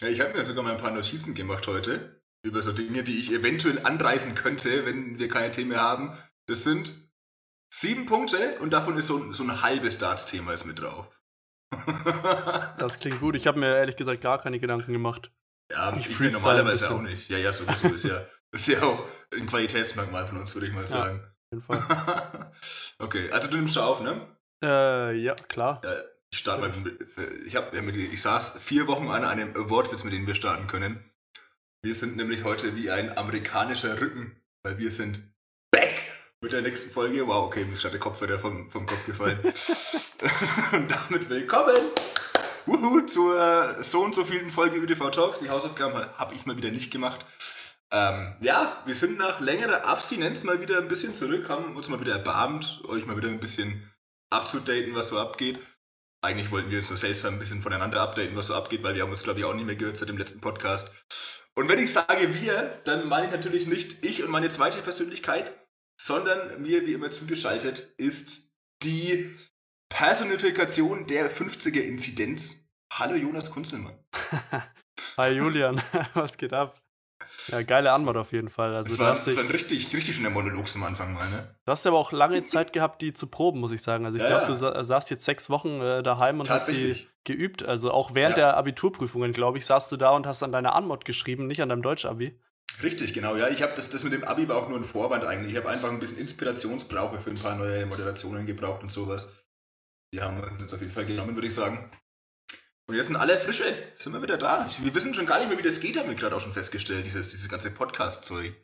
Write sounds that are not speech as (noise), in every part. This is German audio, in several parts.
Ja, ich habe mir sogar mal ein paar Notizen gemacht heute über so Dinge, die ich eventuell anreißen könnte, wenn wir keine Themen mehr haben. Das sind sieben Punkte und davon ist so, so ein halbes Darts-Thema mit drauf. (laughs) das klingt gut. Ich habe mir ehrlich gesagt gar keine Gedanken gemacht. Ja, ich, ich mir normalerweise auch nicht. Ja, ja, sowieso ist ja, (laughs) ist ja auch ein Qualitätsmerkmal von uns, würde ich mal sagen. Ja, auf jeden Fall. (laughs) okay, also du nimmst auf, ne? Äh, ja, klar. Ja, ich starte mal mit, ich, hab, ich saß vier Wochen an einem Wortwitz, mit dem wir starten können. Wir sind nämlich heute wie ein amerikanischer Rücken, weil wir sind back mit der nächsten Folge. Wow, okay, mir ist gerade der Kopf wieder vom, vom Kopf gefallen. (laughs) und damit willkommen Wuhu, zur so und so vielen Folge ÖDV Talks. Die Hausaufgaben habe ich mal wieder nicht gemacht. Ähm, ja, wir sind nach längerer Abstinenz mal wieder ein bisschen zurück, haben uns mal wieder erbarmt, euch mal wieder ein bisschen abzudaten, was so abgeht. Eigentlich wollten wir uns nur selbst ein bisschen voneinander updaten, was so abgeht, weil wir haben uns, glaube ich, auch nicht mehr gehört seit dem letzten Podcast. Und wenn ich sage wir, dann meine ich natürlich nicht ich und meine zweite Persönlichkeit, sondern mir wie immer zugeschaltet ist die Personifikation der 50er-Inzidenz. Hallo Jonas Kunzelmann. (laughs) Hi Julian, (laughs) was geht ab? Ja, geile Antwort auf jeden Fall. Also, das war, das war ein richtig, richtig schöner Monolog zum Anfang mal, ne? Du hast aber auch lange Zeit gehabt, die zu proben, muss ich sagen. Also ich ja, glaube, du sa saßt jetzt sechs Wochen äh, daheim und hast die geübt. Also auch während ja. der Abiturprüfungen, glaube ich, saßt du da und hast an deiner Anmod geschrieben, nicht an deinem Deutsch-Abi. Richtig, genau. Ja, ich habe das, das mit dem Abi war auch nur ein Vorwand eigentlich. Ich habe einfach ein bisschen Inspirationsbrauche für ein paar neue Moderationen gebraucht und sowas. Die haben wir uns auf jeden Fall genommen, würde ich sagen. Und jetzt sind alle frische, sind wir wieder da. Wir wissen schon gar nicht mehr, wie das geht, haben wir gerade auch schon festgestellt, dieses, dieses ganze Podcast-Zeug.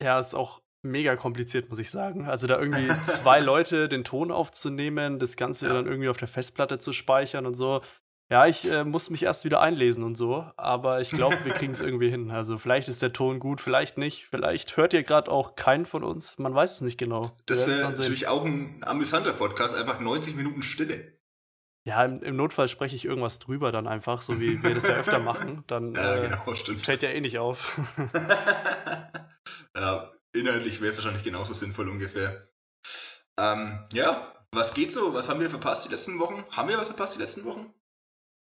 Ja, ist auch mega kompliziert, muss ich sagen. Also da irgendwie zwei (laughs) Leute den Ton aufzunehmen, das Ganze ja. dann irgendwie auf der Festplatte zu speichern und so. Ja, ich äh, muss mich erst wieder einlesen und so, aber ich glaube, wir (laughs) kriegen es irgendwie hin. Also vielleicht ist der Ton gut, vielleicht nicht. Vielleicht hört ihr gerade auch keinen von uns. Man weiß es nicht genau. Das wäre natürlich auch ein amüsanter Podcast, einfach 90 Minuten Stille. Ja, im, im, Notfall spreche ich irgendwas drüber dann einfach, so wie wir das ja öfter machen. Dann (laughs) ja, äh, genau, stimmt. fällt ja eh nicht auf. (laughs) ja, inhaltlich wäre es wahrscheinlich genauso sinnvoll ungefähr. Ähm, ja, was geht so? Was haben wir verpasst die letzten Wochen? Haben wir was verpasst die letzten Wochen?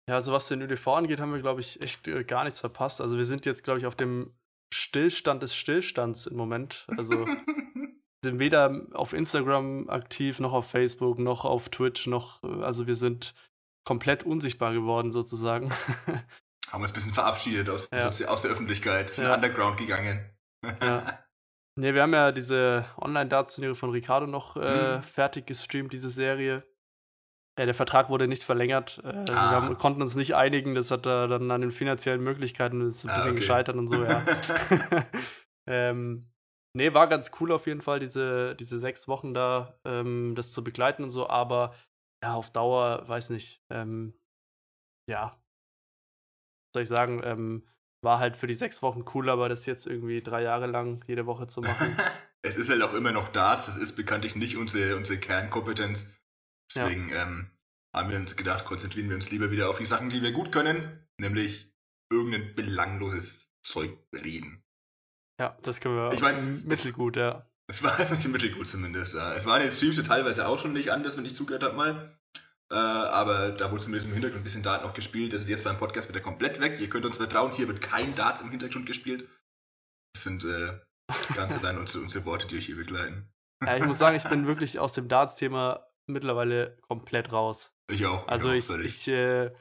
Ja, also was den ÖDV angeht, haben wir, glaube ich, echt äh, gar nichts verpasst. Also wir sind jetzt, glaube ich, auf dem Stillstand des Stillstands im Moment. Also (laughs) sind weder auf Instagram aktiv, noch auf Facebook, noch auf Twitch, noch, äh, also wir sind komplett unsichtbar geworden sozusagen. (laughs) Haben uns ein bisschen verabschiedet aus, ja. aus der Öffentlichkeit, sind ja. underground gegangen. ja. Nee, wir haben ja diese Online-Darts-Turniere von Ricardo noch äh, mhm. fertig gestreamt, diese Serie. Ja, der Vertrag wurde nicht verlängert. Äh, ah. Wir haben, konnten uns nicht einigen. Das hat er dann an den finanziellen Möglichkeiten ist ein ah, bisschen okay. gescheitert und so, ja. (laughs) (laughs) ähm, nee, war ganz cool auf jeden Fall, diese, diese sechs Wochen da, ähm, das zu begleiten und so, aber ja, auf Dauer, weiß nicht, ähm, ja, soll ich sagen, ähm, war halt für die sechs Wochen cool, aber das jetzt irgendwie drei Jahre lang jede Woche zu machen. (laughs) es ist halt auch immer noch Darts, das ist bekanntlich nicht unsere, unsere Kernkompetenz. Deswegen ja. ähm, haben wir uns gedacht, konzentrieren wir uns lieber wieder auf die Sachen, die wir gut können, nämlich irgendein belangloses Zeug reden. Ja, das können wir. Ich meine, mittelgut, ja. Es war (laughs) nicht mittelgut zumindest. Ja. Es waren jetzt Streams teilweise auch schon nicht anders, wenn ich zugehört habe mal. Äh, aber da wurde zumindest im Hintergrund ein bisschen Dart noch gespielt. Das ist jetzt beim Podcast wieder komplett weg. Ihr könnt uns vertrauen, hier wird kein Darts im Hintergrund gespielt. Das sind äh, ganz (laughs) allein unsere, unsere Worte, die euch hier begleiten. Ja, ich muss sagen, ich bin wirklich aus dem Darts-Thema mittlerweile komplett raus. Ich auch. Also ich, auch, ich, ich äh,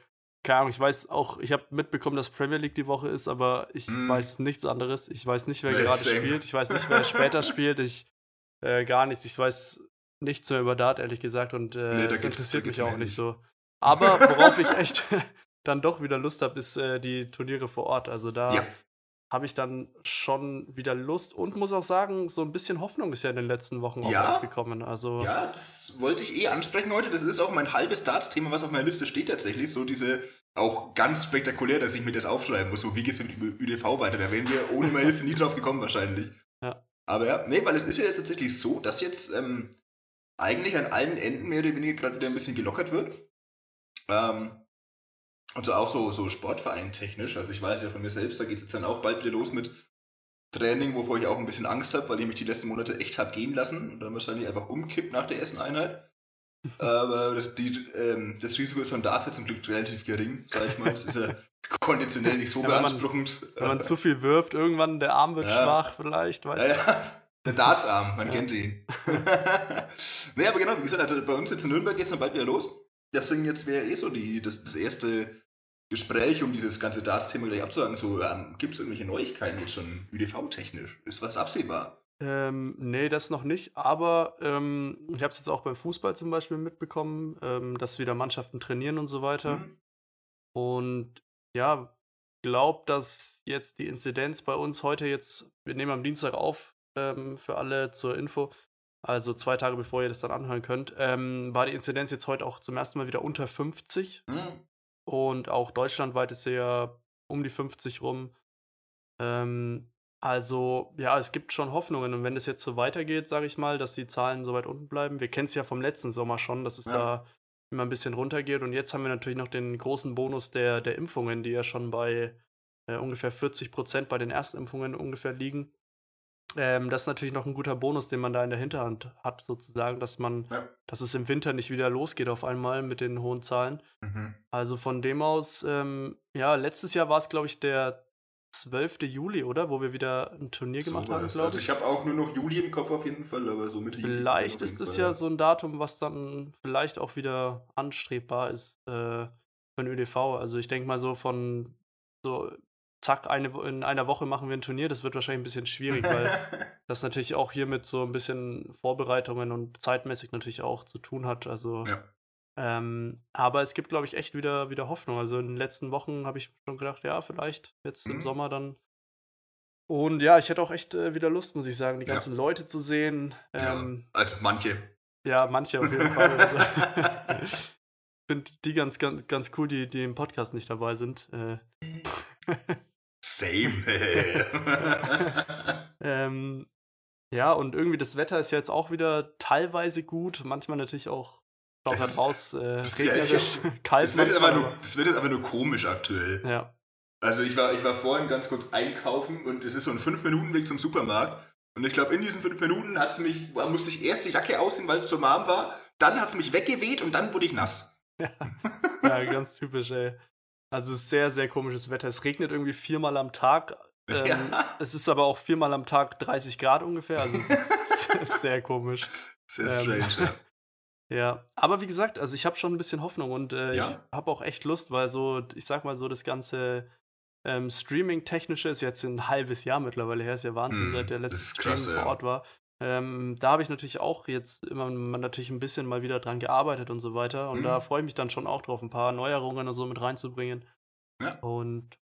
keine Ahnung, ich weiß auch, ich habe mitbekommen, dass Premier League die Woche ist, aber ich mm. weiß nichts anderes. Ich weiß nicht, wer nee, gerade spielt. Ich weiß nicht, wer (laughs) später spielt. Ich äh, gar nichts. Ich weiß nichts mehr über Dart, ehrlich gesagt. Und äh, nee, das interessiert mich auch nicht so. Aber worauf ich echt (laughs) dann doch wieder Lust habe, ist äh, die Turniere vor Ort. Also da ja habe ich dann schon wieder Lust und muss auch sagen, so ein bisschen Hoffnung ist ja in den letzten Wochen auch ja, aufgekommen. Also ja, das wollte ich eh ansprechen heute. Das ist auch mein halbes Darts-Thema, was auf meiner Liste steht tatsächlich. So diese, auch ganz spektakulär, dass ich mir das aufschreiben muss. So, wie geht's mit ÜDV weiter? Da wären wir ohne meine Liste nie drauf gekommen wahrscheinlich. Ja. Aber ja, nee, weil es ist ja jetzt tatsächlich so, dass jetzt ähm, eigentlich an allen Enden mehr oder weniger gerade wieder ein bisschen gelockert wird. Ähm, und so auch so, so Sportverein technisch. Also ich weiß ja von mir selbst, da geht es jetzt dann auch bald wieder los mit Training, wovor ich auch ein bisschen Angst habe, weil ich mich die letzten Monate echt habe gehen lassen und dann wahrscheinlich einfach umkippt nach der ersten Einheit. (laughs) Aber das, die, ähm, das Risiko ist von da zum Glück relativ gering, sag ich mal. Das ist ja (laughs) konditionell nicht so ja, beanspruchend. Wenn man, wenn man zu viel wirft, irgendwann der Arm wird ja. schwach vielleicht, weißt ja, ja. Der Dartsarm, man kennt ihn. (laughs) nee, aber genau, wie gesagt, also bei uns jetzt in Nürnberg geht es dann bald wieder los. Deswegen jetzt wäre eh so die, das, das erste Gespräch, um dieses ganze Darts-Thema gleich abzusagen. So, ähm, gibt es irgendwelche Neuigkeiten jetzt schon UDV-technisch? Ist was absehbar? Ähm, nee, das noch nicht. Aber ähm, ich habe es jetzt auch beim Fußball zum Beispiel mitbekommen, ähm, dass wieder Mannschaften trainieren und so weiter. Mhm. Und ja, glaube, dass jetzt die Inzidenz bei uns heute jetzt, wir nehmen am Dienstag auf, ähm, für alle zur Info, also zwei Tage bevor ihr das dann anhören könnt, ähm, war die Inzidenz jetzt heute auch zum ersten Mal wieder unter 50. Mhm. Und auch deutschlandweit ist sie ja um die 50 rum. Ähm, also, ja, es gibt schon Hoffnungen. Und wenn es jetzt so weitergeht, sage ich mal, dass die Zahlen so weit unten bleiben, wir kennen es ja vom letzten Sommer schon, dass es ja. da immer ein bisschen runtergeht. Und jetzt haben wir natürlich noch den großen Bonus der, der Impfungen, die ja schon bei äh, ungefähr 40 Prozent bei den Erstimpfungen ungefähr liegen. Ähm, das ist natürlich noch ein guter Bonus, den man da in der Hinterhand hat, sozusagen, dass man, ja. dass es im Winter nicht wieder losgeht auf einmal mit den hohen Zahlen. Mhm. Also von dem aus, ähm, ja, letztes Jahr war es, glaube ich, der 12. Juli, oder? Wo wir wieder ein Turnier so gemacht haben, glaube also ich. Also ich habe auch nur noch Juli im Kopf auf jeden Fall, aber so Mitte Juli. Vielleicht ist es ja so ein Datum, was dann vielleicht auch wieder anstrebbar ist äh, für ein ÖDV. Also ich denke mal so von so zack, eine, in einer Woche machen wir ein Turnier, das wird wahrscheinlich ein bisschen schwierig, weil (laughs) das natürlich auch hier mit so ein bisschen Vorbereitungen und zeitmäßig natürlich auch zu tun hat. Also, ja. ähm, aber es gibt, glaube ich, echt wieder, wieder Hoffnung. Also in den letzten Wochen habe ich schon gedacht, ja, vielleicht jetzt mhm. im Sommer dann. Und ja, ich hätte auch echt äh, wieder Lust, muss ich sagen, die ganzen ja. Leute zu sehen. Ähm, ja, also manche. Ja, manche auf jeden Fall. Also, (laughs) (laughs) ich finde die ganz, ganz, ganz cool, die, die im Podcast nicht dabei sind. Äh. Same. (laughs) ähm, ja, und irgendwie das Wetter ist ja jetzt auch wieder teilweise gut, manchmal natürlich auch schaut halt raus, äh, regnerisch, ja, (laughs) kalt. Das wird, manchmal, aber nur, das wird jetzt aber nur komisch aktuell. Ja. Also ich war, ich war vorhin ganz kurz einkaufen und es ist so ein 5-Minuten-Weg zum Supermarkt. Und ich glaube, in diesen 5 Minuten hat's mich, musste ich erst die Jacke ausziehen, weil es zu warm war. Dann hat es mich weggeweht und dann wurde ich nass. Ja, (laughs) ja ganz typisch, ey. Also es ist sehr, sehr komisches Wetter. Es regnet irgendwie viermal am Tag. Ähm, ja. (laughs) Es ist aber auch viermal am Tag 30 Grad ungefähr. Also es ist, (laughs) (laughs) ist sehr komisch. Sehr strange, ähm, ja. Ja, aber wie gesagt, also ich habe schon ein bisschen Hoffnung und äh, ja? ich habe auch echt Lust, weil so, ich sag mal so, das ganze ähm, Streaming-Technische ist jetzt ein halbes Jahr mittlerweile her, ist ja Wahnsinn, mm, seit der letzte Stream vor Ort war. Ähm, da habe ich natürlich auch jetzt immer natürlich ein bisschen mal wieder dran gearbeitet und so weiter. Und mhm. da freue ich mich dann schon auch drauf, ein paar Neuerungen und so mit reinzubringen. Ja. Und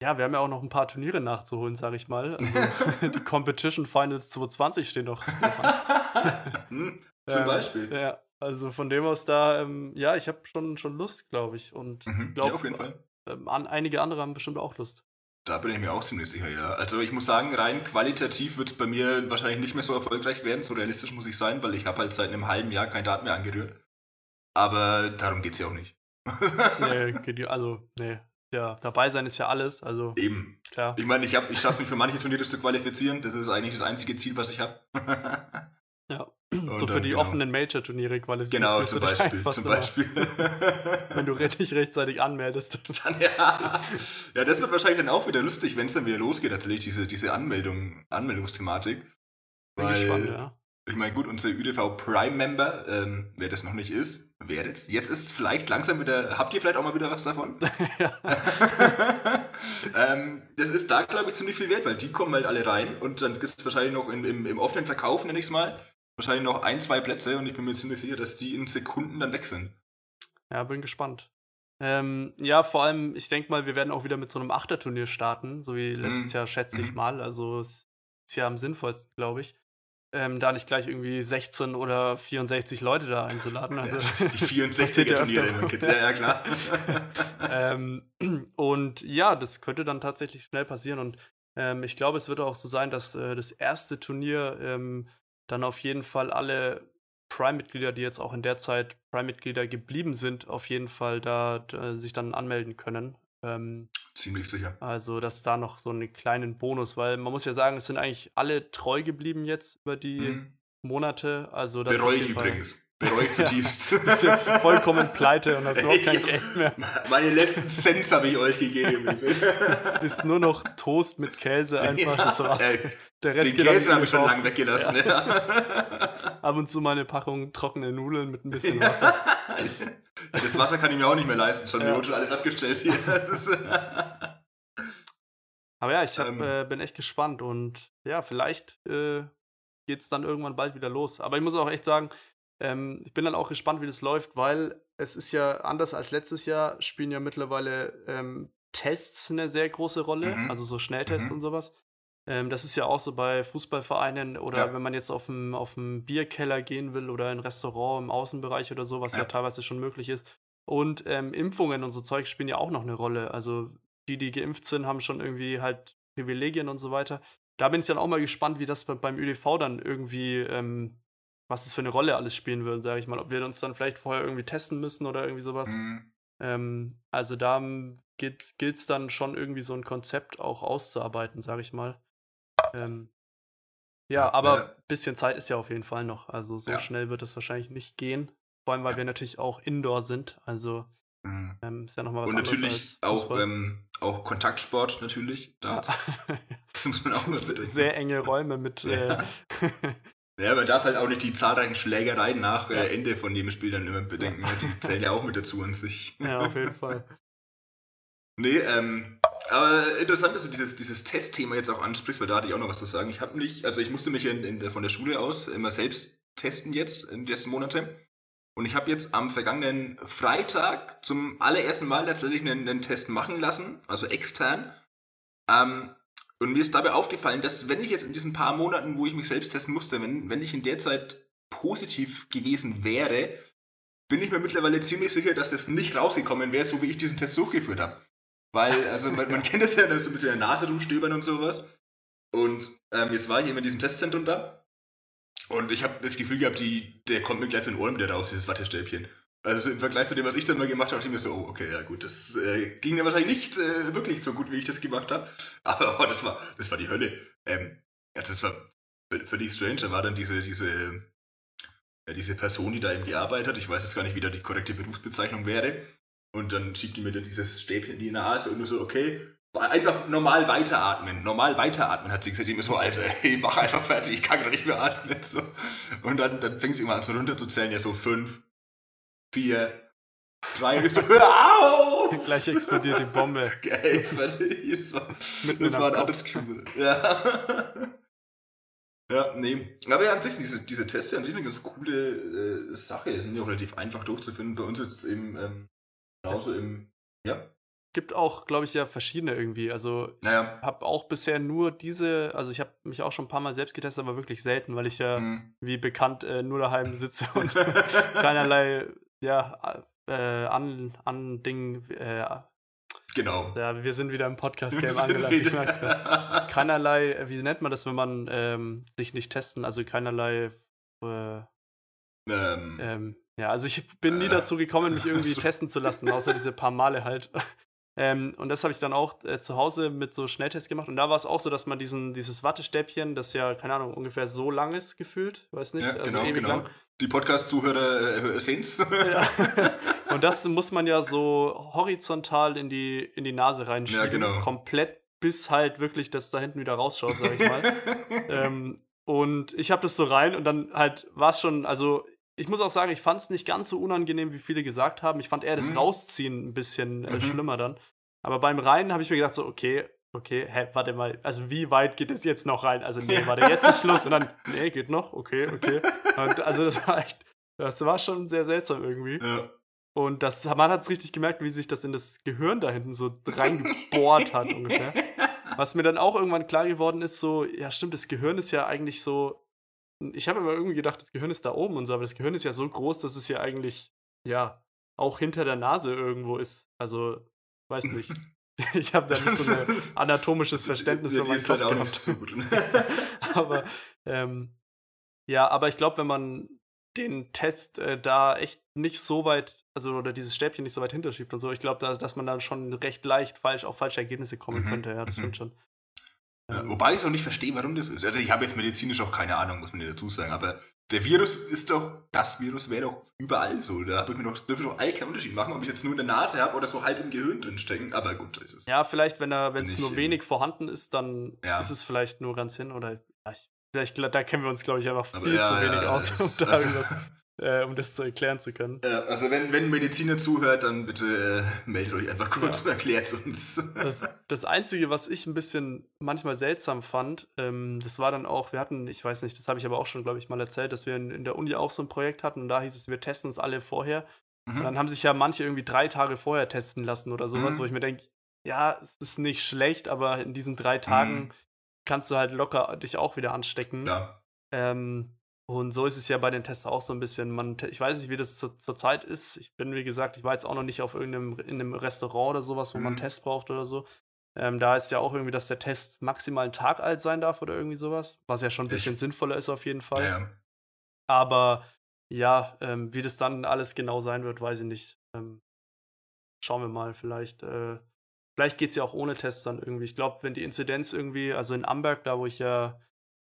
ja, wir haben ja auch noch ein paar Turniere nachzuholen, sage ich mal. Also, (laughs) die Competition Finals 2020 stehen noch. (laughs) hm, (laughs) zum ähm, Beispiel. Ja, also von dem aus da, ähm, ja, ich habe schon, schon Lust, glaube ich. Und mhm, glaube, ja, auf jeden Fall. Ähm, an, einige andere haben bestimmt auch Lust. Da bin ich mir auch ziemlich sicher, ja. Also ich muss sagen, rein qualitativ wird es bei mir wahrscheinlich nicht mehr so erfolgreich werden, so realistisch muss ich sein, weil ich habe halt seit einem halben Jahr kein Daten mehr angerührt. Aber darum geht es ja auch nicht. (laughs) nee, (laughs) also, nee. Ja, dabei sein ist ja alles, also. Eben. Klar. Ich meine, ich, ich schaffe mich für manche Turniere zu qualifizieren, das ist eigentlich das einzige Ziel, was ich habe. (laughs) ja. Und so für die genau. offenen Major-Turniere qualifiziert. Genau, zum Beispiel. Zum Beispiel. (laughs) wenn du dich rechtzeitig anmeldest. (laughs) Dann, ja. ja, das wird wahrscheinlich dann auch wieder lustig, wenn es dann wieder losgeht, tatsächlich, diese, diese Anmeldung, Anmeldungsthematik. Bin Weil, gespannt, ja. Ich meine, gut, unser ÜDV Prime-Member, ähm, wer das noch nicht ist, werdet Jetzt ist vielleicht langsam wieder, habt ihr vielleicht auch mal wieder was davon? (laughs) ähm, das ist da, glaube ich, ziemlich viel wert, weil die kommen halt alle rein und dann gibt es wahrscheinlich noch in, im, im offenen Verkauf, nenne ich es mal, wahrscheinlich noch ein, zwei Plätze und ich bin mir ziemlich sicher, dass die in Sekunden dann weg sind. Ja, bin gespannt. Ähm, ja, vor allem, ich denke mal, wir werden auch wieder mit so einem Achterturnier starten, so wie letztes mhm. Jahr, schätze ich mhm. mal. Also es ist ja am sinnvollsten, glaube ich. Ähm, da nicht gleich irgendwie 16 oder 64 Leute da einzuladen. Also, (laughs) ja, die 64 Turniere. Ja, ja, klar. ähm, und ja, das könnte dann tatsächlich schnell passieren. Und ähm, ich glaube, es wird auch so sein, dass äh, das erste Turnier ähm, dann auf jeden Fall alle Prime-Mitglieder, die jetzt auch in der Zeit Prime-Mitglieder geblieben sind, auf jeden Fall da, da sich dann anmelden können. Ähm, Ziemlich sicher. Also, dass da noch so einen kleinen Bonus, weil man muss ja sagen, es sind eigentlich alle treu geblieben jetzt über die mhm. Monate. Also, Bereue ich übrigens. Bereue ich zutiefst. (laughs) Du bist jetzt vollkommen pleite und hast überhaupt kein (laughs) Geld mehr. Meine letzten Cents habe ich euch gegeben. (laughs) ist nur noch Toast mit Käse einfach. Ja, das war's. Äh, Der Rest den Käse habe ich schon lange weggelassen. Ja. Ja. Ab und zu mal eine Packung trockene Nudeln mit ein bisschen Wasser. das Wasser kann ich mir auch nicht mehr leisten. Schon, ja. schon alles abgestellt hier. Aber ja, ich hab, ähm, äh, bin echt gespannt und ja, vielleicht äh, geht es dann irgendwann bald wieder los. Aber ich muss auch echt sagen, ähm, ich bin dann auch gespannt, wie das läuft, weil es ist ja anders als letztes Jahr, spielen ja mittlerweile ähm, Tests eine sehr große Rolle, mhm. also so Schnelltests mhm. und sowas. Ähm, das ist ja auch so bei Fußballvereinen oder ja. wenn man jetzt auf einen auf Bierkeller gehen will oder ein Restaurant im Außenbereich oder so, was ja, ja teilweise schon möglich ist. Und ähm, Impfungen und so Zeug spielen ja auch noch eine Rolle. Also die, die geimpft sind, haben schon irgendwie halt Privilegien und so weiter. Da bin ich dann auch mal gespannt, wie das beim ÖDV dann irgendwie, ähm, was das für eine Rolle alles spielen wird, sage ich mal. Ob wir uns dann vielleicht vorher irgendwie testen müssen oder irgendwie sowas. Mhm. Ähm, also da gilt es dann schon irgendwie so ein Konzept auch auszuarbeiten, sage ich mal. Ähm, ja, aber ein bisschen Zeit ist ja auf jeden Fall noch. Also so ja. schnell wird es wahrscheinlich nicht gehen. Vor allem, weil wir natürlich auch indoor sind. Also Mhm. Ähm, ist ja noch mal was Und natürlich auch, ähm, auch Kontaktsport natürlich. Da das (laughs) muss man auch mal bedenken. Sehr enge Räume mit. Ja. Äh, (laughs) (laughs) ja, man darf halt auch nicht die zahlreichen Schlägereien nach äh, ja. äh, Ende von dem Spiel dann immer bedenken. Ne? Die (laughs) zählen ja auch mit dazu an sich. Ja, auf jeden Fall. (laughs) Nee, ähm, aber interessant, dass du dieses, dieses Testthema jetzt auch ansprichst, weil da hatte ich auch noch was zu sagen. Ich habe mich, also ich musste mich in, in der, von der Schule aus immer selbst testen jetzt in den letzten Monaten. Und ich habe jetzt am vergangenen Freitag zum allerersten Mal tatsächlich einen, einen Test machen lassen, also extern. Ähm, und mir ist dabei aufgefallen, dass wenn ich jetzt in diesen paar Monaten, wo ich mich selbst testen musste, wenn, wenn ich in der Zeit positiv gewesen wäre, bin ich mir mittlerweile ziemlich sicher, dass das nicht rausgekommen wäre, so wie ich diesen Test durchgeführt habe. Weil, also man, man (laughs) kennt das ja, so ein bisschen in der Nase rumstöbern und sowas. Und ähm, jetzt war ich eben in diesem Testzentrum da und ich habe das Gefühl gehabt, die, der kommt mir gleich zu den Ohren wieder raus, dieses Wattestäbchen. Also im Vergleich zu dem, was ich dann mal gemacht habe, dachte ich mir so, oh, okay, ja gut, das äh, ging mir wahrscheinlich nicht äh, wirklich so gut, wie ich das gemacht habe. (laughs) Aber oh, das war, das war die Hölle. Ähm, also das war völlig strange. Da war dann diese, diese, ja, diese Person, die da eben gearbeitet hat. Ich weiß jetzt gar nicht, wie da die korrekte Berufsbezeichnung wäre. Und dann schiebt die mir dann dieses Stäbchen in die Nase und nur so, okay, Einfach normal weiteratmen. Normal weiteratmen, hat sie gesagt. Ich so, Alter, (laughs) ich mach einfach fertig, ich kann gar nicht mehr atmen. So. Und dann, dann fängt sie immer an so runterzuzählen, ja so fünf, vier, drei, so, (laughs) hör auf! (laughs) Gleich explodiert die Bombe. (laughs) Geil, fertig. Das war, das war ein anderes Gefühl. Ja. Ja, nee. Aber ja, an sich, diese, diese Tests an sich eine ganz coole äh, Sache. Die sind ja auch relativ einfach durchzufinden. Bei uns jetzt eben ähm, genauso im, ja gibt auch, glaube ich, ja verschiedene irgendwie. Also naja. habe auch bisher nur diese, also ich habe mich auch schon ein paar Mal selbst getestet, aber wirklich selten, weil ich ja, mhm. wie bekannt, äh, nur daheim sitze und keinerlei, ja, äh, an, an Ding, äh, Genau. Ja, wir sind wieder im Podcast-Game angelangt. Ich merk's. (laughs) Keinerlei, wie nennt man das, wenn man ähm, sich nicht testen, also keinerlei äh, ähm, ähm, ja, also ich bin nie äh, dazu gekommen, mich irgendwie (laughs) so. testen zu lassen, außer diese paar Male halt. Ähm, und das habe ich dann auch äh, zu Hause mit so Schnelltests gemacht. Und da war es auch so, dass man diesen, dieses Wattestäbchen, das ja, keine Ahnung, ungefähr so lang ist gefühlt, weiß nicht. Ja, also genau, genau. Lang. Die Podcast-Zuhörer äh, sehen es. Ja. (laughs) Und das muss man ja so horizontal in die, in die Nase reinschieben. Ja, genau. Komplett bis halt wirklich das da hinten wieder rausschaut, sag ich mal. (laughs) ähm, und ich habe das so rein und dann halt war es schon, also ich muss auch sagen, ich fand es nicht ganz so unangenehm, wie viele gesagt haben. Ich fand eher das mhm. Rausziehen ein bisschen äh, mhm. schlimmer dann. Aber beim Rein habe ich mir gedacht, so, okay, okay, hä, warte mal, also wie weit geht es jetzt noch rein? Also, nee, warte, jetzt ist Schluss. Und dann, nee, geht noch, okay, okay. Und also, das war echt, das war schon sehr seltsam irgendwie. Ja. Und das, man hat es richtig gemerkt, wie sich das in das Gehirn da hinten so reingebohrt hat ungefähr. (laughs) Was mir dann auch irgendwann klar geworden ist, so, ja, stimmt, das Gehirn ist ja eigentlich so ich habe immer irgendwie gedacht, das Gehirn ist da oben und so, aber das Gehirn ist ja so groß, dass es ja eigentlich, ja, auch hinter der Nase irgendwo ist. Also, weiß nicht. (laughs) (laughs) ich habe da nicht so ein (laughs) anatomisches Verständnis für meinen Kopf halt auch gehabt. Nicht so gut. (laughs) aber, ähm, ja, aber ich glaube, wenn man den Test äh, da echt nicht so weit, also oder dieses Stäbchen nicht so weit hinterschiebt und so, ich glaube, da, dass man dann schon recht leicht falsch auf falsche Ergebnisse kommen mhm. könnte, ja, das mhm. stimmt schon. Ja, ähm. wobei ich auch nicht verstehe, warum das ist. Also ich habe jetzt medizinisch auch keine Ahnung, muss man dir dazu sagen, aber der Virus ist doch, das Virus wäre doch überall so. Da habe ich mir doch, dürfte doch all keinen Unterschied machen, ob ich jetzt nur in der Nase habe oder so halb im Gehirn drin stecken. Aber gut, ist es. Ja, vielleicht, wenn es nur wenig vorhanden ist, dann ja. ist es vielleicht nur ganz hin oder ich, vielleicht, da kennen wir uns, glaube ich, einfach viel ja, zu wenig aus, (laughs) um da irgendwas äh, um das zu erklären zu können. Ja, also wenn, wenn Mediziner zuhört, dann bitte äh, meldet euch einfach kurz ja. und erklärt uns. (laughs) Das, das Einzige, was ich ein bisschen manchmal seltsam fand, ähm, das war dann auch, wir hatten, ich weiß nicht, das habe ich aber auch schon, glaube ich, mal erzählt, dass wir in, in, der Uni auch so ein Projekt hatten und da hieß es, wir testen es alle vorher. Mhm. Und dann haben sich ja manche irgendwie drei Tage vorher testen lassen oder sowas, mhm. wo ich mir denke, ja, es ist nicht schlecht, aber in diesen drei Tagen mhm. kannst du halt locker dich auch wieder anstecken. Ja. Ähm, und so ist es ja bei den Tests auch so ein bisschen. Man, ich weiß nicht, wie das zur, zur, Zeit ist. Ich bin, wie gesagt, ich war jetzt auch noch nicht auf irgendeinem in einem Restaurant oder sowas, wo mhm. man Tests braucht oder so. Ähm, da ist ja auch irgendwie, dass der Test maximal einen Tag alt sein darf oder irgendwie sowas, was ja schon ein bisschen ich, sinnvoller ist auf jeden Fall. Ja. Aber ja, ähm, wie das dann alles genau sein wird, weiß ich nicht. Ähm, schauen wir mal, vielleicht. Äh, vielleicht geht es ja auch ohne Tests dann irgendwie. Ich glaube, wenn die Inzidenz irgendwie, also in Amberg, da wo ich ja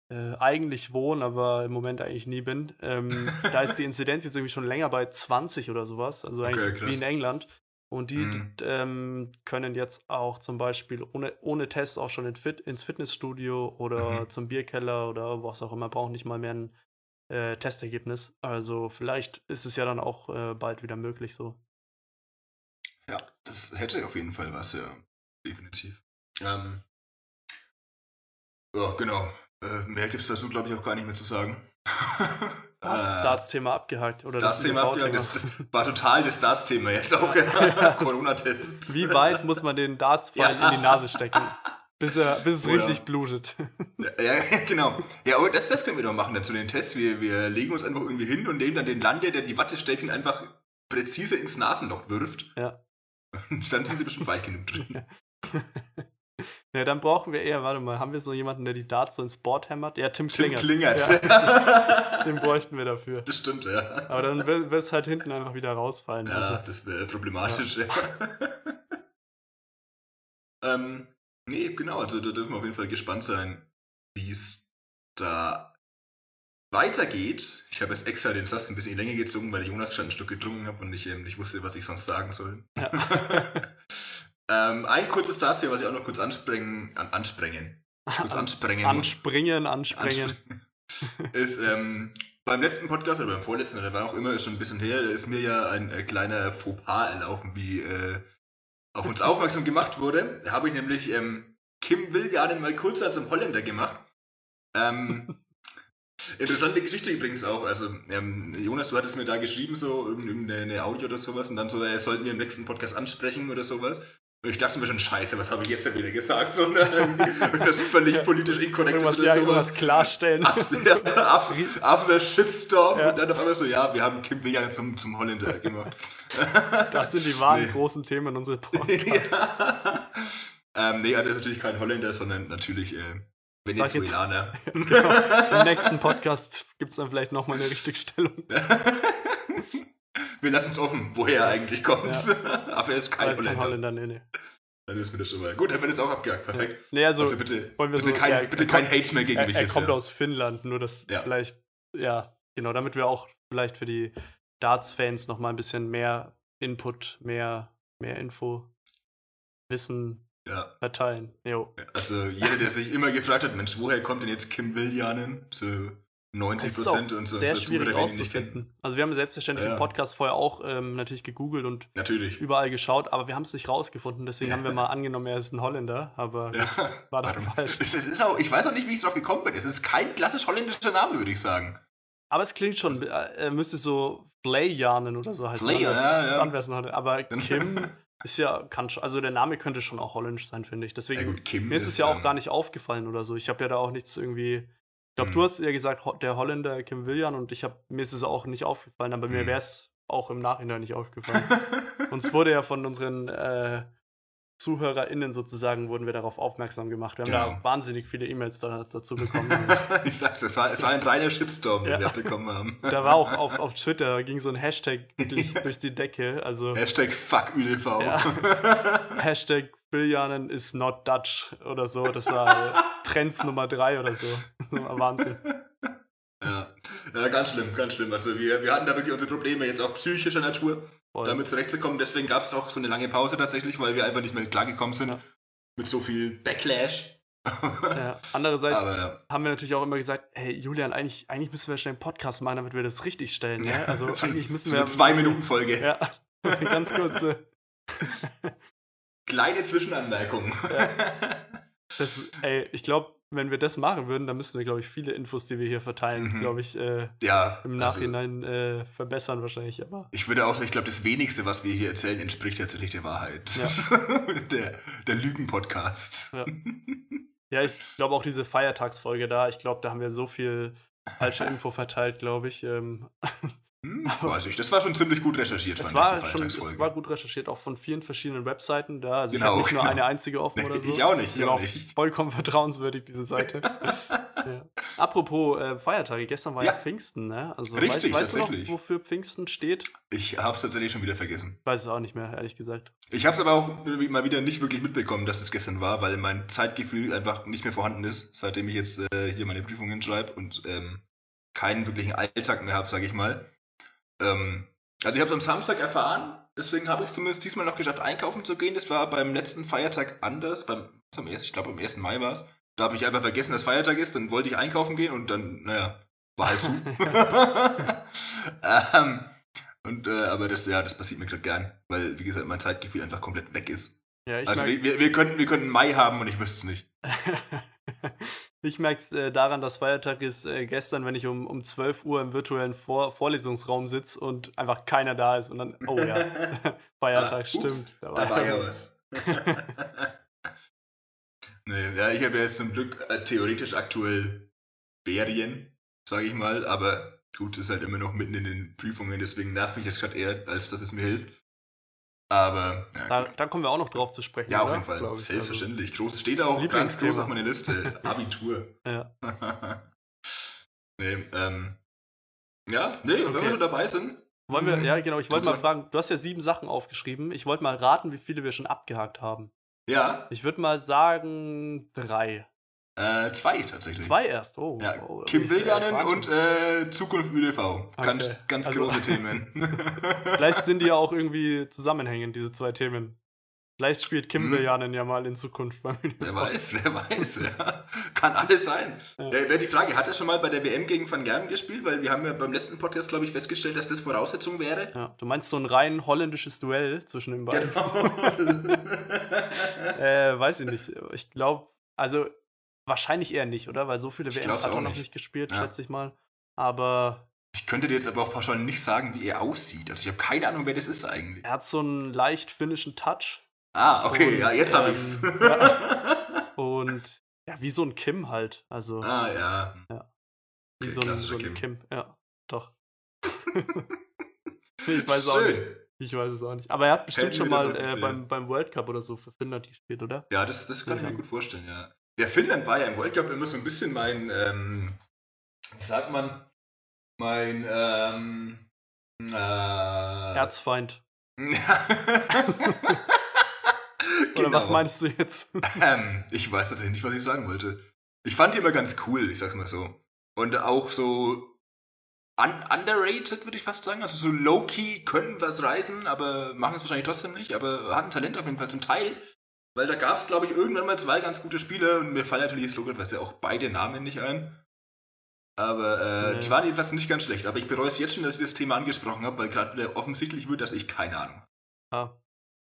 äh, eigentlich wohne, aber im Moment eigentlich nie bin. Ähm, (laughs) da ist die Inzidenz jetzt irgendwie schon länger bei 20 oder sowas, also eigentlich okay, wie in England. Und die mhm. ähm, können jetzt auch zum Beispiel ohne, ohne Test auch schon in Fit, ins Fitnessstudio oder mhm. zum Bierkeller oder was auch immer, brauchen nicht mal mehr ein äh, Testergebnis. Also vielleicht ist es ja dann auch äh, bald wieder möglich so. Ja, das hätte auf jeden Fall was, ja. Definitiv. Ähm, ja, genau. Äh, mehr gibt es dazu, glaube ich, auch gar nicht mehr zu sagen. (laughs) Darts-Thema abgehakt. Oder das, Thema abgehakt. Das, das, war total das Darts-Thema jetzt auch. Ja. (laughs) Corona-Test. Wie weit muss man den Darts-Pfeil ja. in die Nase stecken? Bis, er, bis es oh, richtig blutet. Ja, (laughs) genau. Ja, aber das, das können wir doch machen dann zu den Tests. Wir, wir legen uns einfach irgendwie hin und nehmen dann den Lande, der die Wattestäbchen einfach präzise ins Nasenloch wirft. Ja. Und dann sind sie bestimmt weich genug drin. Ja, dann brauchen wir eher, warte mal, haben wir so jemanden, der die Darts so ins Board hämmert? Ja, Tim, Tim Klingert. Klingert. Ja. (laughs) Den bräuchten wir dafür. Das stimmt, ja. Aber dann wird es halt hinten einfach wieder rausfallen. Ja, also. das wäre problematisch, ja. ja. (laughs) ähm, nee, genau, also da dürfen wir auf jeden Fall gespannt sein, wie es da weitergeht. Ich habe jetzt extra den Satz ein bisschen länger gezogen, weil Jonas schon ein Stück getrunken habe und ich ähm, nicht wusste, was ich sonst sagen soll. Ja. (laughs) Ähm, ein kurzes das hier, was ich auch noch kurz anspringen, an, anspringen. Kurz (laughs) anspringen. Anspringen, anspringen. (laughs) ist ähm, beim letzten Podcast oder beim vorletzten, oder war auch immer, ist schon ein bisschen her, da ist mir ja ein äh, kleiner Fauxpas erlaufen, wie äh, auf uns (laughs) aufmerksam gemacht wurde. Da habe ich nämlich ähm, Kim Willianen mal kurz als im Holländer gemacht. Ähm, Interessante Geschichte übrigens auch. Also, ähm, Jonas, du hattest mir da geschrieben, so irgendeine Audio oder sowas, und dann so, er sollten wir im nächsten Podcast ansprechen oder sowas. Und ich dachte mir schon, scheiße, was habe ich gestern wieder gesagt? So, ne? (laughs) das völlig politisch inkorrekt ist ja, sowas. klarstellen. Absoluter (laughs) absolut Shitstorm. Ja. Und dann auf einmal so, ja, wir haben Kim Willian zum, zum Holländer gemacht. (laughs) das sind die wahren nee. großen Themen unserer Podcasts. ja. ähm, nee, also ist natürlich kein Holländer, sondern natürlich äh, Venezuelaner. genau. Im nächsten Podcast gibt es dann vielleicht nochmal eine Richtigstellung. Wir lassen es offen, woher er eigentlich kommt. Ja. (laughs) Aber er ist kein Holländer. Kein Holländer, nee, nee. Dann ist mir das schon mal. Gut, haben wir das auch abgehakt. Perfekt. Nee, also, also bitte, bitte, so, kein, ja, bitte kein Hate mehr gegen er, mich. Er jetzt, kommt ja. aus Finnland, nur das ja. vielleicht, ja, genau, damit wir auch vielleicht für die Darts-Fans nochmal ein bisschen mehr Input, mehr, mehr Info, Wissen ja. verteilen. Jo. Also jeder, der sich immer gefragt hat, Mensch, woher kommt denn jetzt Kim Villianen? So 90 Prozent und so. Sehr schwierig rauszufinden. Also wir haben selbstverständlich ja. im Podcast vorher auch ähm, natürlich gegoogelt und natürlich. überall geschaut, aber wir haben es nicht rausgefunden. Deswegen ja. haben wir (laughs) mal angenommen, er ist ein Holländer, aber ja. war doch falsch. Es ist auch, ich weiß auch nicht, wie ich drauf gekommen bin. Es ist kein klassisch holländischer Name, würde ich sagen. Aber es klingt schon, äh, er müsste so Flayjanen oder so heißen. Flay, ja, ja. Aber (laughs) Kim ist ja, kann also der Name könnte schon auch holländisch sein, finde ich. Deswegen, ja, gut, mir ist es ja auch gar nicht aufgefallen oder so. Ich habe ja da auch nichts irgendwie glaube, mhm. du hast ja gesagt, der Holländer Kim Willian und ich habe mir ist es auch nicht aufgefallen, aber mhm. mir wäre es auch im Nachhinein nicht aufgefallen. (laughs) Uns wurde ja von unseren äh, ZuhörerInnen sozusagen, wurden wir darauf aufmerksam gemacht. Wir haben genau. da wahnsinnig viele E-Mails da, dazu (laughs) bekommen. ich sag's, es war, es war ein reiner Shitstorm, den ja. wir bekommen haben. da war auch auf, auf Twitter, ging so ein Hashtag (laughs) wirklich durch die Decke. Also, Hashtag fuck ÖDV. Ja. Hashtag Billianen is not Dutch oder so. Das war (laughs) Trends Nummer drei oder so. Wahnsinn. Ja. ja, ganz schlimm, ganz schlimm. Also wir, wir hatten da wirklich unsere Probleme, jetzt auch psychischer Natur, Voll. damit zurechtzukommen. Deswegen gab es auch so eine lange Pause tatsächlich, weil wir einfach nicht mehr klargekommen sind ja. mit so viel Backlash. ja. Andererseits Aber, ja. haben wir natürlich auch immer gesagt, hey Julian, eigentlich, eigentlich müssen wir schnell einen Podcast machen, damit wir das richtig stellen. Ne? (laughs) Also eigentlich müssen wir. Eine Zwei-Minuten-Folge. Ja, (laughs) ganz kurze. Kleine Zwischenanmerkungen. Ja. (laughs) Das, ey, ich glaube, wenn wir das machen würden, dann müssten wir, glaube ich, viele Infos, die wir hier verteilen, mhm. glaube ich, äh, ja, im also Nachhinein also, äh, verbessern wahrscheinlich. Aber ich würde auch sagen, ich glaube, das wenigste, was wir hier erzählen, entspricht tatsächlich der Wahrheit. Ja. (laughs) der der Lügen-Podcast. Ja. ja, ich glaube auch diese Feiertagsfolge da, ich glaube, da haben wir so viel falsche (laughs) Info verteilt, glaube ich. Ähm, hm, weiß ich, das war schon ziemlich gut recherchiert. Es war, schon, es war gut recherchiert, auch von vielen verschiedenen Webseiten da. Also genau, ich habe nicht genau. nur eine einzige offen oder so. Ich auch nicht, ich auch nicht. Vollkommen (laughs) vertrauenswürdig, diese Seite. (laughs) ja. Apropos äh, Feiertage, gestern war ja, ja Pfingsten, ne? Also, Richtig, weißt, weißt tatsächlich. Du noch, wofür Pfingsten steht? Ich habe es tatsächlich schon wieder vergessen. Weiß es auch nicht mehr, ehrlich gesagt. Ich habe es aber auch mal wieder nicht wirklich mitbekommen, dass es gestern war, weil mein Zeitgefühl einfach nicht mehr vorhanden ist, seitdem ich jetzt äh, hier meine Prüfungen schreibe und ähm, keinen wirklichen Alltag mehr habe, sage ich mal. Ähm, also ich habe es am Samstag erfahren, deswegen habe ich zumindest diesmal noch geschafft, einkaufen zu gehen. Das war beim letzten Feiertag anders, beim, am ersten, ich glaube am 1. Mai war es. Da habe ich einfach vergessen, dass Feiertag ist, dann wollte ich einkaufen gehen und dann, naja, war halt zu. (laughs) (laughs) ähm, und, äh, aber das, ja, das passiert mir gerade gern, weil, wie gesagt, mein Zeitgefühl einfach komplett weg ist. Ja, also wir, wir, wir, könnten, wir könnten Mai haben und ich wüsste es nicht. (laughs) Ich merke es äh, daran, dass Feiertag ist äh, gestern, wenn ich um, um 12 Uhr im virtuellen Vor Vorlesungsraum sitze und einfach keiner da ist und dann, oh ja, (laughs) (laughs) Feiertag, ah, stimmt. Ups, da war, ja was. (laughs) nee, ja, ich habe ja jetzt zum Glück äh, theoretisch aktuell Ferien, sage ich mal, aber gut, ist halt immer noch mitten in den Prüfungen, deswegen nervt mich das gerade eher, als dass es mir hilft. Aber. Ja, da, da, kommen wir auch noch drauf zu sprechen. Ja, auf jeden Fall. Ich, Selbstverständlich. Also, groß steht auch ganz groß auf meiner Liste. (laughs) Abitur. ja. (laughs) nee, ähm. Ja, nee, okay. wenn wir schon dabei sind. Wollen wir, ja, genau, ich wollte mal fragen, du hast ja sieben Sachen aufgeschrieben. Ich wollte mal raten, wie viele wir schon abgehakt haben. Ja. Ich würde mal sagen drei. Äh, zwei tatsächlich. Zwei erst, oh. Ja, oh, Kim Viljanen und äh, Zukunft ÖV. Okay. Ganz, ganz also, große (laughs) Themen. Vielleicht sind die ja auch (laughs) irgendwie zusammenhängend, diese zwei Themen. Vielleicht spielt Kim hm. Ja mal in Zukunft beim ÖV. Wer weiß, wer weiß, ja. Kann alles sein. Ja. Äh, die Frage, hat er schon mal bei der WM gegen Van Gerben gespielt? Weil wir haben ja beim letzten Podcast, glaube ich, festgestellt, dass das Voraussetzung wäre. Ja, du meinst so ein rein holländisches Duell zwischen den beiden? Genau. (laughs) äh, weiß ich nicht. Ich glaube, also Wahrscheinlich eher nicht, oder? Weil so viele WMs hat er noch nicht gespielt, ja. schätze ich mal. Aber. Ich könnte dir jetzt aber auch pauschal nicht sagen, wie er aussieht. Also ich habe keine Ahnung, wer das ist eigentlich. Er hat so einen leicht finnischen Touch. Ah, okay, und, ja, jetzt ähm, habe ich's. (laughs) Ja. und ja, wie so ein Kim halt. Also. Ah, ja. ja. Wie okay, so, ein, so ein Kim. Kim. Ja, doch. (laughs) ich weiß Schön. auch nicht. Ich weiß es auch nicht. Aber er hat bestimmt Hätten schon mal äh, beim, beim World Cup oder so für Finnland gespielt, oder? Ja, das, das kann ich mir gut vorstellen, ja. Der Finnland war ja im World Cup immer so ein bisschen mein, ähm, wie sagt man, mein, ähm, äh, Erzfeind. (laughs) Oder was genau. meinst du jetzt? ähm, ich weiß tatsächlich nicht, was ich sagen wollte. Ich fand die immer ganz cool, ich sag's mal so. Und auch so un underrated, würde ich fast sagen. Also so low-key können was reisen, aber machen es wahrscheinlich trotzdem nicht. Aber hatten Talent auf jeden Fall zum Teil. Weil da gab es, glaube ich, irgendwann mal zwei ganz gute Spieler und mir fallen natürlich jetzt ja auch beide Namen nicht ein. Aber äh, nee. die waren jedenfalls nicht ganz schlecht. Aber ich bereue es jetzt schon, dass ich das Thema angesprochen habe, weil gerade offensichtlich wird, dass ich keine Ahnung Ah.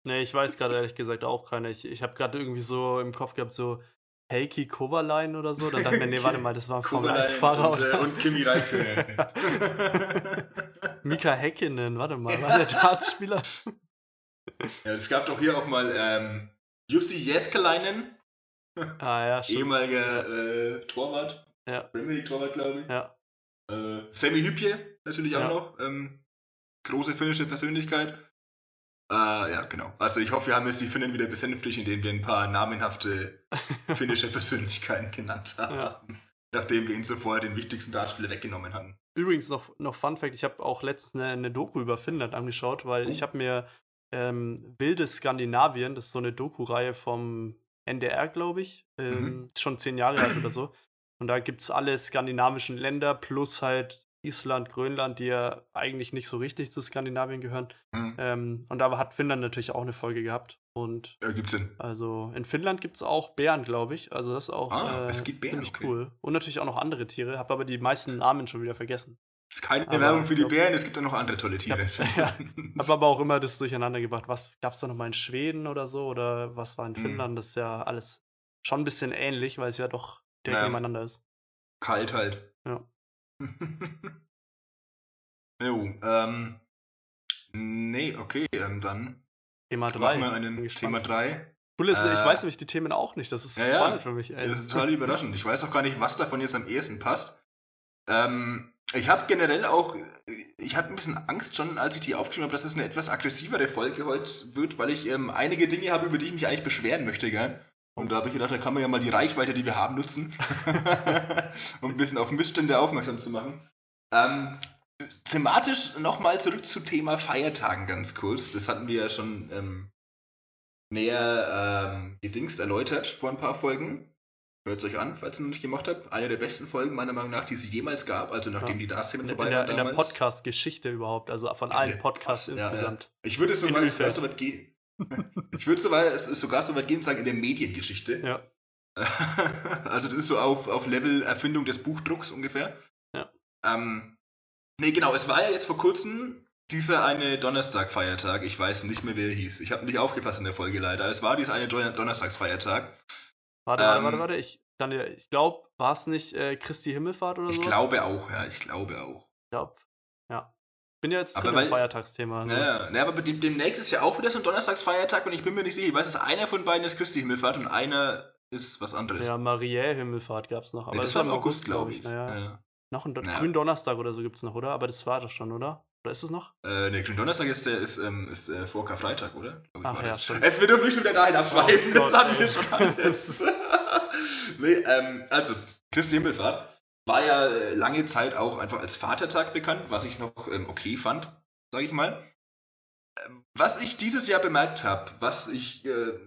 Nee, ich weiß gerade ehrlich gesagt auch keine. Ich, ich habe gerade irgendwie so im Kopf gehabt, so Heikki Kovalainen oder so. Dann dachte ich mir, nee, warte mal, das war ein Formel 1-Fahrer. Und, äh, und Kimi Räikkönen. (laughs) Mika Häkkinen, warte mal, war der (laughs) Dartspieler? ja, es gab doch hier auch mal ähm, Jussi Jeskelainen. Ah, ja, stimmt. Ehemaliger äh, Torwart. Ja. Premier League Torwart, glaube ich. Ja. Äh, Sammy Hypje natürlich auch ja. noch. Ähm, große finnische Persönlichkeit. Äh, ja, genau. Also ich hoffe, wir haben jetzt die Finnen wieder besänftigt, indem wir ein paar namenhafte (laughs) finnische Persönlichkeiten genannt haben. Ja. Nachdem wir ihn zuvor den wichtigsten Dartspieler weggenommen hatten. Übrigens noch, noch Fun Fact, ich habe auch letztens eine, eine, Doku über Finnland angeschaut, weil oh. ich habe mir ähm, Wildes Skandinavien, das ist so eine Doku-Reihe vom NDR, glaube ich. Ähm, Mhm. Schon zehn Jahre alt oder so. Und da gibt es alle skandinavischen Länder plus halt Island, Grönland, die ja eigentlich nicht so richtig zu Skandinavien gehören. Hm. Ähm, und da hat Finnland natürlich auch eine Folge gehabt. Und Ja, gibt's Sinn. also in Finnland gibt es auch Bären, glaube ich. Also das ist auch Ah, äh, es gibt Bären, ziemlich okay. cool. Und natürlich auch noch andere Tiere. Habe aber die meisten Namen schon wieder vergessen. Das ist keine Aber Werbung für die Bären, es gibt auch noch andere tolle Tiere. Ja. (laughs) Habe aber auch immer das durcheinander gebracht. Was gab es da nochmal in Schweden oder so? Oder was war in Hm. Finnland? Das ist ja alles schon ein bisschen ähnlich, weil es ja doch direkt Ja. nebeneinander ist. Kalt halt. Ja. (laughs) jo, ähm. Nee, okay, ähm, dann Thema 3. machen wir einen Thema 3. Cool ist, ich Äh, weiß nämlich die Themen auch nicht. Das ist ja, ja. spannend für mich. Ey. Das ist total überraschend. Ich weiß auch gar nicht, was davon jetzt am ehesten passt. Ähm, ich habe generell auch, ich hatte ein bisschen Angst schon, als ich die aufgeschrieben habe, dass es eine etwas aggressivere Folge heute wird, weil ich ähm, einige Dinge habe, über die ich mich eigentlich beschweren möchte, gell? Und da habe ich gedacht, da kann man ja mal die Reichweite, die wir haben, nutzen, (laughs) um ein bisschen auf Missstände aufmerksam zu machen. Ähm, thematisch nochmal zurück zum Thema Feiertagen ganz kurz. Das hatten wir ja schon ähm, näher ähm, gedingst erläutert vor ein paar Folgen. Hört es euch an, falls ihr noch nicht gemacht habt. Eine der besten Folgen meiner Meinung nach, die es jemals gab, also nachdem Ja. die Darsteller in, vorbei der, waren in der damals. Podcast-Geschichte überhaupt. Also von allen der Podcasts ja, ja. insgesamt. Ich würde es (laughs) sogar, so weit gehen. ich würde sogar, es sogar so weit gehen und sagen, in der Mediengeschichte. Ja. (laughs) also das ist so auf, auf Level Erfindung des Buchdrucks ungefähr. Ja. Ähm, nee, genau, es war ja jetzt vor kurzem dieser eine Donnerstag-Feiertag. Ich weiß nicht mehr, wer er hieß. Ich habe nicht aufgepasst in der Folge leider. Es war dieser eine Don Donnerstagsfeiertag. Warte, warte, Ähm, warte, warte. Ich, ich glaube, war es nicht äh, Christi Himmelfahrt oder Ich sowas? glaube auch, ja, ich glaube auch. Ich glaube, ja. Bin ja jetzt Aber weil- Feiertagsthema. Also. Naja, naja, aber dem, demnächst ist ja auch wieder so ein Donnerstagsfeiertag und ich bin mir nicht sicher. Ich weiß, dass einer von beiden ist Christi Himmelfahrt und einer ist was anderes. Ja, Mariä Himmelfahrt gab es noch. Aber nee, das ist war im im August, glaube ich. Naja. Ja. Noch ein Don Ja. Gründonnerstag oder so gibt es noch, oder? Aber das war doch schon, oder? Oder ist es noch? Äh, ne, Gründonnerstag ist, der, ist, ähm, ist äh, vor Karfreitag, oder? Ich, Ach ja, stimmt. Es wird doch nicht schon wieder dahin abschweifen, Oh (laughs) das hatten wir schon alles. nee, ähm, also, Christi Himmelfahrt war ja äh, lange Zeit auch einfach als Vatertag bekannt, was ich noch ähm, okay fand, sage ich mal. Ähm, Was ich dieses Jahr bemerkt habe, was ich äh,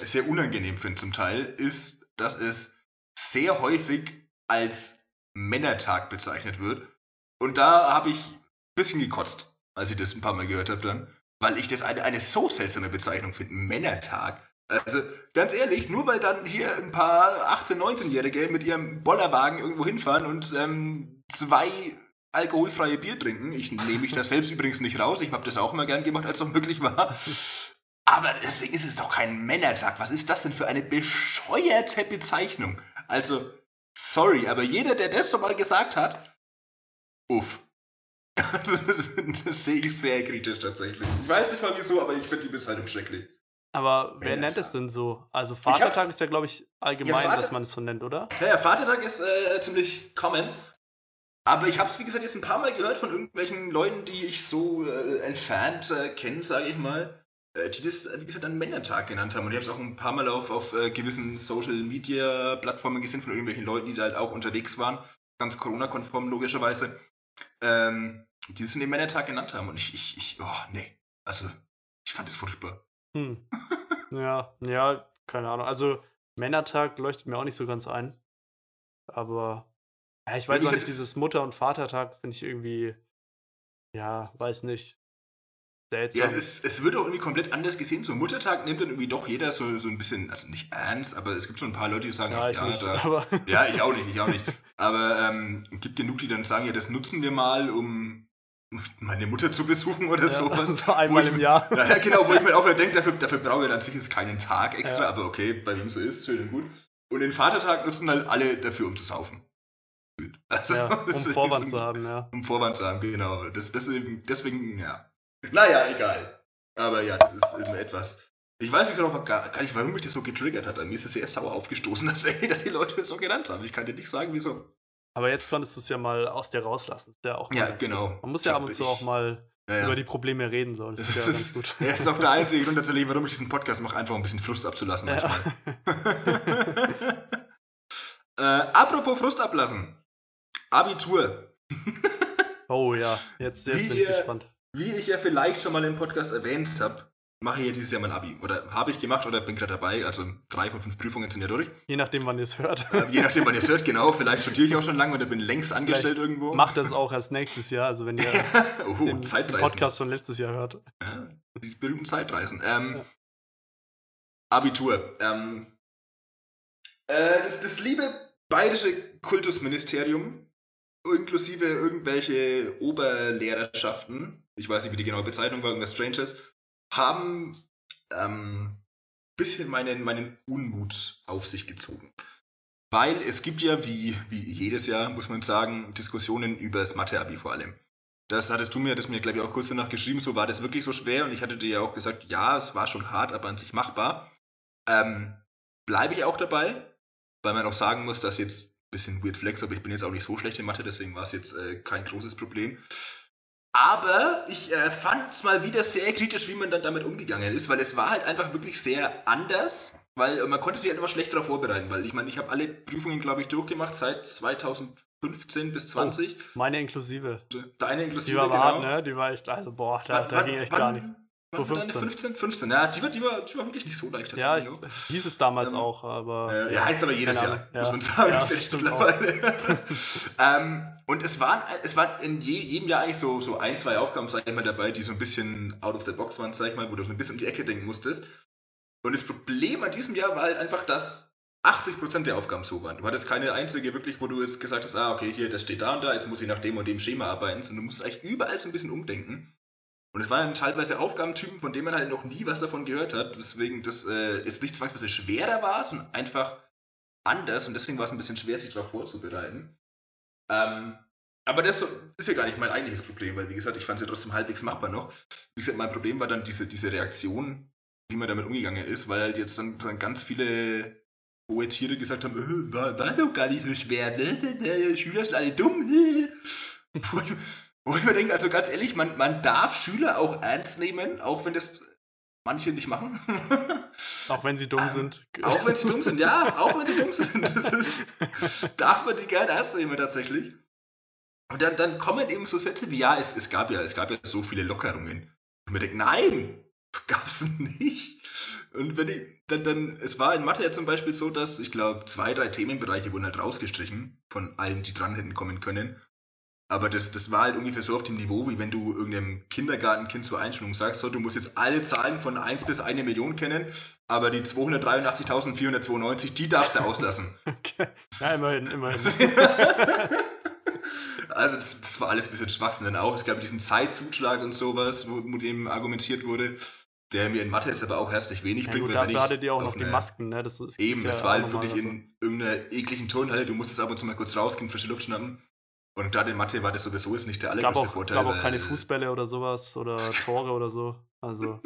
sehr unangenehm finde zum Teil, ist, dass es sehr häufig als Männertag bezeichnet wird. Und da habe ich bisschen gekotzt, als ich das ein paar Mal gehört habe dann, weil ich das eine, eine so seltsame Bezeichnung finde, Männertag. Also ganz ehrlich, nur weil dann hier ein paar 18-, 19-Jährige mit ihrem Bollerwagen irgendwo hinfahren und ähm, zwei alkoholfreie Bier trinken. Ich nehme mich da selbst übrigens nicht raus. Ich habe das auch mal gern gemacht, als es noch möglich war. Aber deswegen ist es doch kein Männertag. Was ist das denn für eine bescheuerte Bezeichnung? Also, sorry, aber jeder, der das schon mal gesagt hat, uff. (laughs) Das sehe ich sehr kritisch tatsächlich. Ich weiß nicht mal wieso, aber ich finde die Bezeichnung schrecklich. Aber wer nennt es denn so? Also Vatertag ist ja, glaube ich, allgemein, Vater- dass man es so nennt, oder? Naja, Vatertag ist äh, ziemlich common. Aber ich habe es, wie gesagt, jetzt ein paar Mal gehört von irgendwelchen Leuten, die ich so äh, entfernt äh, kenne, sage ich mal, äh, die das, wie gesagt, dann Männertag genannt haben. Und ich habe es auch ein paar Mal auf, auf äh, gewissen Social-Media-Plattformen gesehen von irgendwelchen Leuten, die da halt auch unterwegs waren, ganz Corona-konform logischerweise, ähm, die es in den Männertag genannt haben. Und ich, ich, ich, oh, nee. Also, ich fand es furchtbar. Hm. (laughs) ja, ja, keine Ahnung. Also Männertag leuchtet mir auch nicht so ganz ein. Aber ja, ich weiß Wie auch nicht, es- dieses Mutter- und Vatertag finde ich irgendwie, ja, weiß nicht. Seltsam. Ja, es, ist, es wird auch irgendwie komplett anders gesehen. Zum Muttertag nimmt dann irgendwie doch jeder so, so ein bisschen, also nicht ernst, aber es gibt schon ein paar Leute, die sagen, ja, ach, ich ja, nicht. da, (laughs) ja, ich auch nicht, ich auch nicht. Aber ähm, es gibt genug, die dann sagen, ja, das nutzen wir mal, um meine Mutter zu besuchen oder ja, sowas. so Wo einmal ich im mir- Jahr. Ja, genau, wo ich mir auch wieder denke, dafür, dafür brauche ich dann sicher keinen Tag extra, Ja. aber okay, bei wem so ist, schön und gut. Und den Vatertag nutzen halt alle dafür, um zu saufen. Also, ja, (laughs) um das ist Vorwand so- zu haben, ja. um Vorwand zu haben, genau. Das, deswegen, deswegen, ja. Naja, egal. Aber ja, das ist eben etwas. Ich weiß gesagt auch gar, gar nicht, warum mich das so getriggert hat. An mir ist es sehr sauer aufgestoßen, (laughs) dass, dass die Leute das so genannt haben. Ich kann dir nicht sagen, wieso. Aber jetzt konntest du es ja mal aus dir rauslassen. Ist ja auch Ja, genau. Man muss ja ab und zu auch mal Ja, ja. über die Probleme reden. So. Das, (laughs) das ist ja ist, ganz gut. ja, ist auch der einzige Grund tatsächlich, warum ich diesen Podcast mache, einfach um ein bisschen Frust abzulassen manchmal. (laughs) äh, apropos Frust ablassen. Abitur. oh ja, jetzt, jetzt bin ich gespannt. Wie ich ja vielleicht schon mal im Podcast erwähnt habe, mache hier dieses Jahr mein Abi. Oder habe ich gemacht oder bin gerade dabei. Also drei von fünf Prüfungen sind ja durch. Je nachdem, wann ihr es hört. Äh, je nachdem, wann ihr es hört, genau. Vielleicht studiere ich auch schon lange oder bin längst angestellt Vielleicht irgendwo. Macht das auch erst nächstes Jahr, also wenn ihr (laughs) oh, den. Podcast von letztes Jahr hört. Ja, die berühmten Zeitreisen. Ähm, Ja. Abitur. Ähm, äh, das, das liebe bayerische Kultusministerium, inklusive irgendwelche Oberlehrerschaften, ich weiß nicht, wie die genaue Bezeichnung war, irgendwas Stranges, haben ähm, bisschen meinen, meinen Unmut auf sich gezogen. Weil es gibt ja, wie, wie jedes Jahr, muss man sagen, Diskussionen über das Mathe-Abi vor allem. Das hattest du mir, das mir, glaube ich, auch kurz danach geschrieben, so war das wirklich so schwer und ich hatte dir ja auch gesagt, ja, es war schon hart, aber an sich machbar. Ähm, Bleibe ich auch dabei, weil man auch sagen muss, dass jetzt ein bisschen weird flex, aber ich bin jetzt auch nicht so schlecht in Mathe, deswegen war es jetzt äh, kein großes Problem. Aber ich äh, fand es mal wieder sehr kritisch, wie man dann damit umgegangen ist, weil es war halt einfach wirklich sehr anders, weil äh, man konnte sich halt immer schlecht darauf vorbereiten, weil ich meine, ich habe alle Prüfungen, glaube ich, durchgemacht seit 2015 bis 20. Meine inklusive. Deine Die inklusive, war genau. hart, ne? Die war echt, also boah, da, da ging echt gar nichts. Deine 15. 15? 15, ja, die war, die war, die war wirklich nicht so leicht Ja, ich, hieß es damals Ähm, auch, aber. Äh, ja, heißt aber jedes Jahr, Ahnung. muss Ja. man sagen. Ja, das ist echt mittlerweile. (laughs) (laughs) ähm, und es waren, es waren in je, jedem Jahr eigentlich so, so ein, zwei Aufgaben, sag ich mal, dabei, die so ein bisschen out of the box waren, sag ich mal, wo du so ein bisschen um die Ecke denken musstest. Und das Problem an diesem Jahr war halt einfach, dass 80% der Aufgaben so waren. Du hattest keine einzige wirklich, wo du jetzt gesagt hast, ah, okay, hier, das steht da und da, jetzt muss ich nach dem und dem Schema arbeiten, sondern du musst eigentlich überall so ein bisschen umdenken. Und es waren teilweise Aufgabentypen, von denen man halt noch nie was davon gehört hat, weswegen das äh, jetzt nicht zwangsweise schwerer war, sondern einfach anders und deswegen war es ein bisschen schwer, sich darauf vorzubereiten. Ähm, aber das ist ja gar nicht mein eigentliches Problem, weil wie gesagt, ich fand es ja trotzdem halbwegs machbar noch. Wie gesagt, mein Problem war dann diese, diese Reaktion, wie man damit umgegangen ist, weil halt jetzt dann, dann ganz viele hohe Tiere gesagt haben, äh, war, war doch gar nicht so schwer, ne? (laughs) Schüler sind alle dumm. (laughs) Ich, wo ich mir denke, also ganz ehrlich, man, man darf Schüler auch ernst nehmen, auch wenn das manche nicht machen. (laughs) Auch wenn sie dumm Ähm, sind. Auch wenn sie dumm sind, ja, auch wenn sie dumm (laughs) sind. Das ist, darf man die gerne ernst nehmen tatsächlich. Und dann, dann kommen eben so Sätze wie, ja, es, es, gab ja, es gab ja so viele Lockerungen. Und man denkt, nein, gab's nicht. Und wenn ich, dann, dann, es war in Mathe ja zum Beispiel so, dass, ich glaube, zwei, drei Themenbereiche wurden halt rausgestrichen von allen, die dran hätten kommen können. Aber das, das war halt ungefähr so auf dem Niveau, wie wenn du irgendeinem Kindergartenkind zur Einschulung sagst, so, du musst jetzt alle Zahlen von 1 bis 1 Million kennen, aber die 283.492, die darfst du (laughs) auslassen. Okay. Ja, immerhin, immerhin. (laughs) Also das, das war alles ein bisschen Schwachsinn dann auch. Es gab diesen Zeitzuschlag und sowas, wo mit dem argumentiert wurde, der mir in Mathe jetzt aber auch herzlich wenig Ja, bringt. gut, dafür hattet ihr auch noch die eine- Masken, ne? Das ist, Eben, das ja war halt wirklich so. in irgendeiner ekligen Turnhalle. Du musstest ab und zu mal kurz rausgehen, frische Luft schnappen. Und gerade in Mathe war das sowieso jetzt nicht der gab allergrößte auch, Vorteil. gab auch keine Fußbälle oder sowas oder (laughs) Tore oder so. Also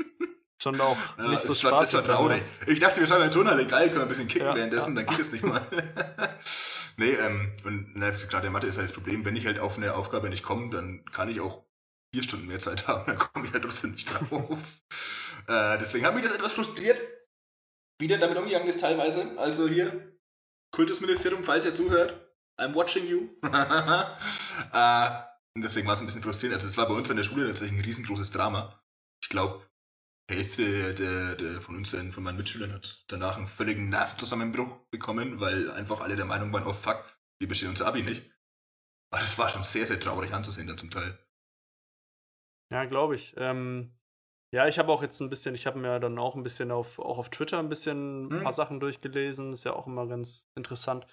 schon auch (laughs) Ja, nicht so war, das war traurig. Ich dachte, wir schauen in Turnhalle, geil, können wir ein bisschen kicken Ja, währenddessen, ja. dann geht es nicht mal. (laughs) nee, ähm, und gerade in Mathe ist halt das Problem, wenn ich halt auf eine Aufgabe nicht komme, dann kann ich auch vier Stunden mehr Zeit haben, dann komme ich halt trotzdem nicht drauf. äh, deswegen hat mich das etwas frustriert, wie der damit umgegangen ist teilweise. Also hier, Kultusministerium, falls ihr zuhört, I'm watching you. (laughs) äh, und deswegen war es ein bisschen frustrierend. Also es war bei uns an der Schule tatsächlich ein riesengroßes Drama. Ich glaube, Hälfte der, der von uns, von meinen Mitschülern, hat danach einen völligen Nervenzusammenbruch bekommen, weil einfach alle der Meinung waren, oh fuck, wir bestehen unser Abi nicht. Aber das war schon sehr, sehr traurig anzusehen dann zum Teil. Ja, glaube ich. Ähm, ja, ich habe auch jetzt ein bisschen, ich habe mir dann auch ein bisschen auf, auch auf Twitter ein bisschen ein Hm. paar Sachen durchgelesen. Ist ja auch immer ganz interessant.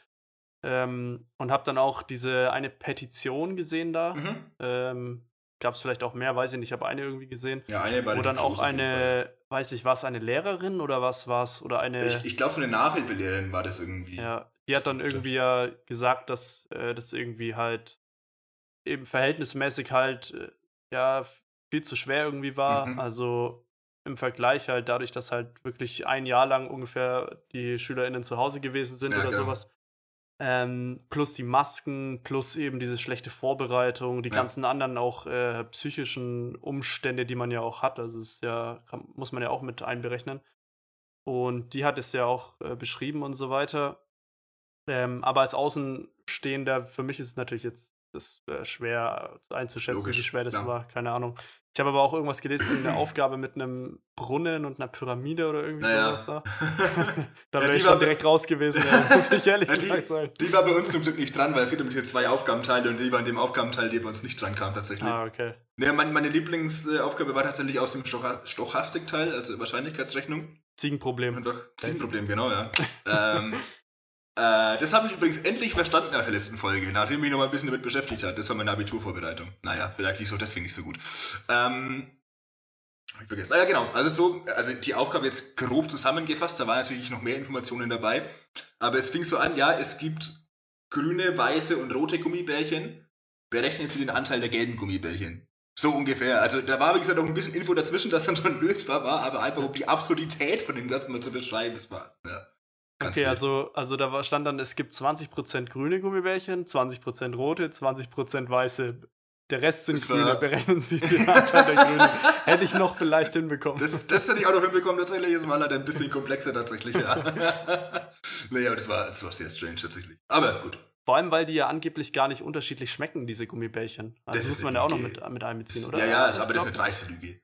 Ähm, und habe dann auch diese eine Petition gesehen da. Mhm. Ähm, Gab es vielleicht auch mehr, weiß ich nicht. Ich habe eine irgendwie gesehen. Ja, eine war Wo dann auch eine, weiß ich, war es eine Lehrerin oder was war es? Oder eine. Ich, ich glaube, eine Nachhilfelehrerin war das irgendwie. Ja, die hat dann irgendwie ja gesagt, dass äh, das irgendwie halt eben verhältnismäßig halt äh, ja viel zu schwer irgendwie war. Mhm. Also im Vergleich halt dadurch, dass halt wirklich ein Jahr lang ungefähr die SchülerInnen zu Hause gewesen sind Ja, oder genau. sowas. Ähm, plus die Masken, plus eben diese schlechte Vorbereitung, die Ja. ganzen anderen auch äh, psychischen Umstände, die man ja auch hat. Also es ist ja, kann, muss man ja auch mit einberechnen. Und die hat es ja auch äh, beschrieben und so weiter. Ähm, aber als Außenstehender, für mich ist es natürlich jetzt das äh, schwer einzuschätzen, Logisch, wie schwer das klar. war. Keine Ahnung. Ich habe aber auch irgendwas gelesen, eine Aufgabe mit einem Brunnen und einer Pyramide oder irgendwie Naja. sowas da. (laughs) da Ja, wäre die ich schon direkt raus gewesen, ja, (laughs) muss ich ehrlich Ja, die- gesagt sagen. Die war bei uns zum Glück nicht dran, weil es gibt nämlich hier zwei Aufgabenteile und die war in dem Aufgabenteil, der bei uns nicht dran kam tatsächlich. Ah, okay. Ja, mein, meine Lieblingsaufgabe war tatsächlich aus dem Stocha Stochastikteil, also Wahrscheinlichkeitsrechnung. Ziegenproblem. Doch, Zielproblem, genau, ja. (laughs) ähm, äh, das habe ich übrigens endlich verstanden nach der letzten Folge, nachdem ich mich noch ein bisschen damit beschäftigt hat. Das war meine Abiturvorbereitung. Naja, vielleicht lief es auch deswegen nicht so gut. Ähm, hab ich vergessen. Ah ja, genau. Also so, also die Aufgabe jetzt grob zusammengefasst, da waren natürlich noch mehr Informationen dabei. Aber es fing so an, ja, es gibt grüne, weiße und rote Gummibärchen. Berechnen Sie den Anteil der gelben Gummibärchen. So ungefähr. Also da war, wie gesagt, noch ein bisschen Info dazwischen, das dann (laughs) schon lösbar war, aber einfach um die Absurdität von dem Ganzen mal zu beschreiben, das war, ja. Okay, wild. also, also da stand dann, es gibt 20% grüne Gummibärchen, 20% rote, 20% weiße. Der Rest sind Das grüne, (laughs) berechnen Sie den Anteil der Grünen. Hätte ich noch vielleicht hinbekommen. Das, das hätte ich auch noch hinbekommen, tatsächlich. Das war leider ein bisschen komplexer, tatsächlich, ja. (laughs) naja, das war, das war sehr strange, tatsächlich. Aber gut. Vor allem, weil die ja angeblich gar nicht unterschiedlich schmecken, diese Gummibärchen. Also Das ist muss man ja auch noch mit, mit einbeziehen, Das, oder? ja, ja, Ich aber das ist eine dreiste Lüge.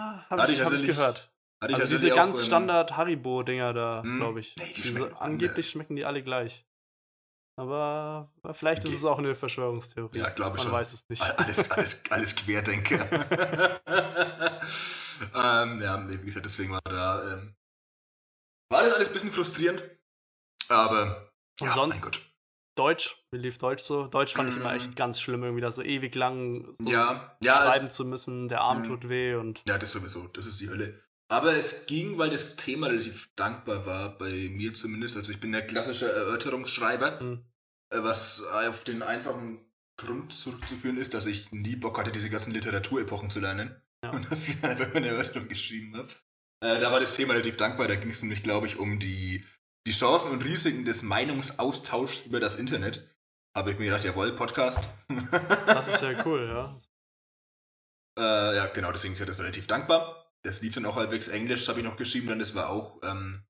Habe Hatte ich, hab ich gehört. Hatte ich Also diese ganz ähm, Standard Haribo-Dinger da, Hm. glaube ich. Nee, die Diese, schmecken angeblich schmecken die alle gleich. Aber vielleicht ist Okay. es auch eine Verschwörungstheorie. Ja, glaube Man schon. weiß es nicht. Alles, alles, alles Querdenker. (laughs) (laughs) ähm, ja, nee, wie gesagt, deswegen war da. Ähm, war das alles ein bisschen frustrierend. Aber. Und ja, sonst? mein Gott. Deutsch, wie lief Deutsch so? Deutsch fand ich immer Mm. echt ganz schlimm, irgendwie da so ewig lang so Ja, ja, also, schreiben zu müssen, der Arm Mm. tut weh und ja, das sowieso. Das ist die Hölle. Aber es ging, weil das Thema relativ dankbar war, bei mir zumindest. Also, ich bin der klassische Erörterungsschreiber. hm, Äh, was auf den einfachen Grund zurückzuführen ist, dass ich nie Bock hatte, diese ganzen Literaturepochen zu lernen. Ja. Und dass ich einfach eine Erörterung geschrieben habe. Äh, da war das Thema relativ dankbar. Da ging es nämlich, glaube ich, um die, die Chancen und Risiken des Meinungsaustauschs über das Internet. Habe ich mir gedacht, jawohl, Podcast. das ist ja cool, ja. (laughs) äh, ja, genau, deswegen ist ja das relativ dankbar. Das lief dann auch halbwegs Englisch, habe ich noch geschrieben, dann das war auch ähm,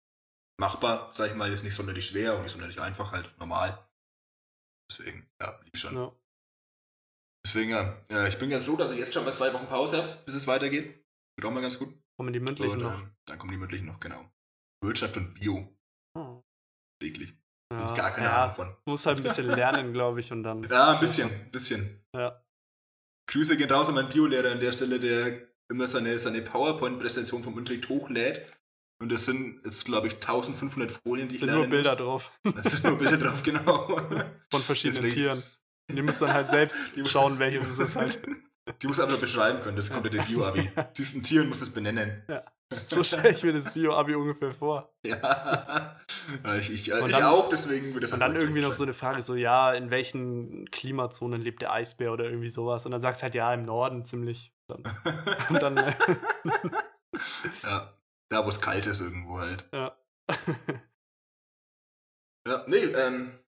machbar, sag ich mal, ist nicht sonderlich schwer und nicht sonderlich einfach, halt normal. Deswegen, ja, lief schon. ja. Deswegen, ja, äh, ich bin ganz froh, dass ich jetzt schon mal zwei Wochen Pause habe, bis es weitergeht. Wird auch mal ganz gut. Kommen die mündlichen Und, noch? ähm, dann kommen die mündlichen noch, genau. Wirtschaft und Bio, Oh. täglich. Ja, ich gar keine ja, Ahnung von. muss halt ein bisschen lernen, glaube ich, und dann. (laughs) Ja, ein bisschen, ein bisschen. Ja. Grüße gehen raus an meinen Biolehrer an der Stelle, der immer seine, seine PowerPoint-Präsentation vom Unterricht hochlädt. Und das sind jetzt, glaube ich, 1500 Folien, die ich sind nur Bilder muss. drauf (laughs) Da sind nur Bilder drauf, genau. von verschiedenen Deswegen Tieren. Und ihr müsst dann halt selbst (laughs) schauen, welches es ist halt. (laughs) Die muss einfach beschreiben können, das kommt in der Bio-Abi. Siehst ein Tier und musst es benennen. So stelle ich mir das Bio-Abi ungefähr vor. Ja, ja ich, ich, Und ich dann- auch, deswegen wird das Und einfach dann irgendwie noch gleich so eine Frage, so, ja, in welchen Klimazonen lebt der Eisbär oder irgendwie sowas? Und dann sagst du halt, ja, im Norden ziemlich. Dann, (laughs) und dann, äh, (laughs) ja, da wo es kalt ist irgendwo halt. ja. (laughs) Ja, nee, ähm,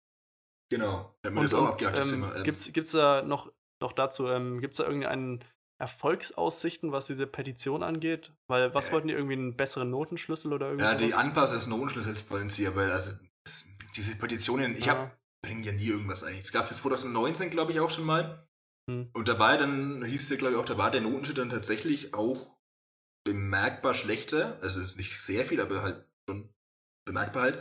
genau. Hab mir das auch abgehakt, das ähm, Thema. Ähm, Gibt's, gibt's da noch, noch dazu, ähm, gibt's da irgendeinen Erfolgsaussichten, was diese Petition angeht? Weil, was Äh. wollten die irgendwie einen besseren Notenschlüssel oder irgendwie ja, die? Anpassung des Notenschlüssels wollen sie, aber also das, diese Petitionen, ich Ja. hab, bringen ja nie irgendwas eigentlich. Es gab für 2019, glaube ich, auch schon mal. Hm. Und dabei, dann hieß es ja, glaube ich, auch, da war der Notenschnitt dann tatsächlich auch bemerkbar schlechter. Also ist nicht sehr viel, aber halt schon bemerkbar halt.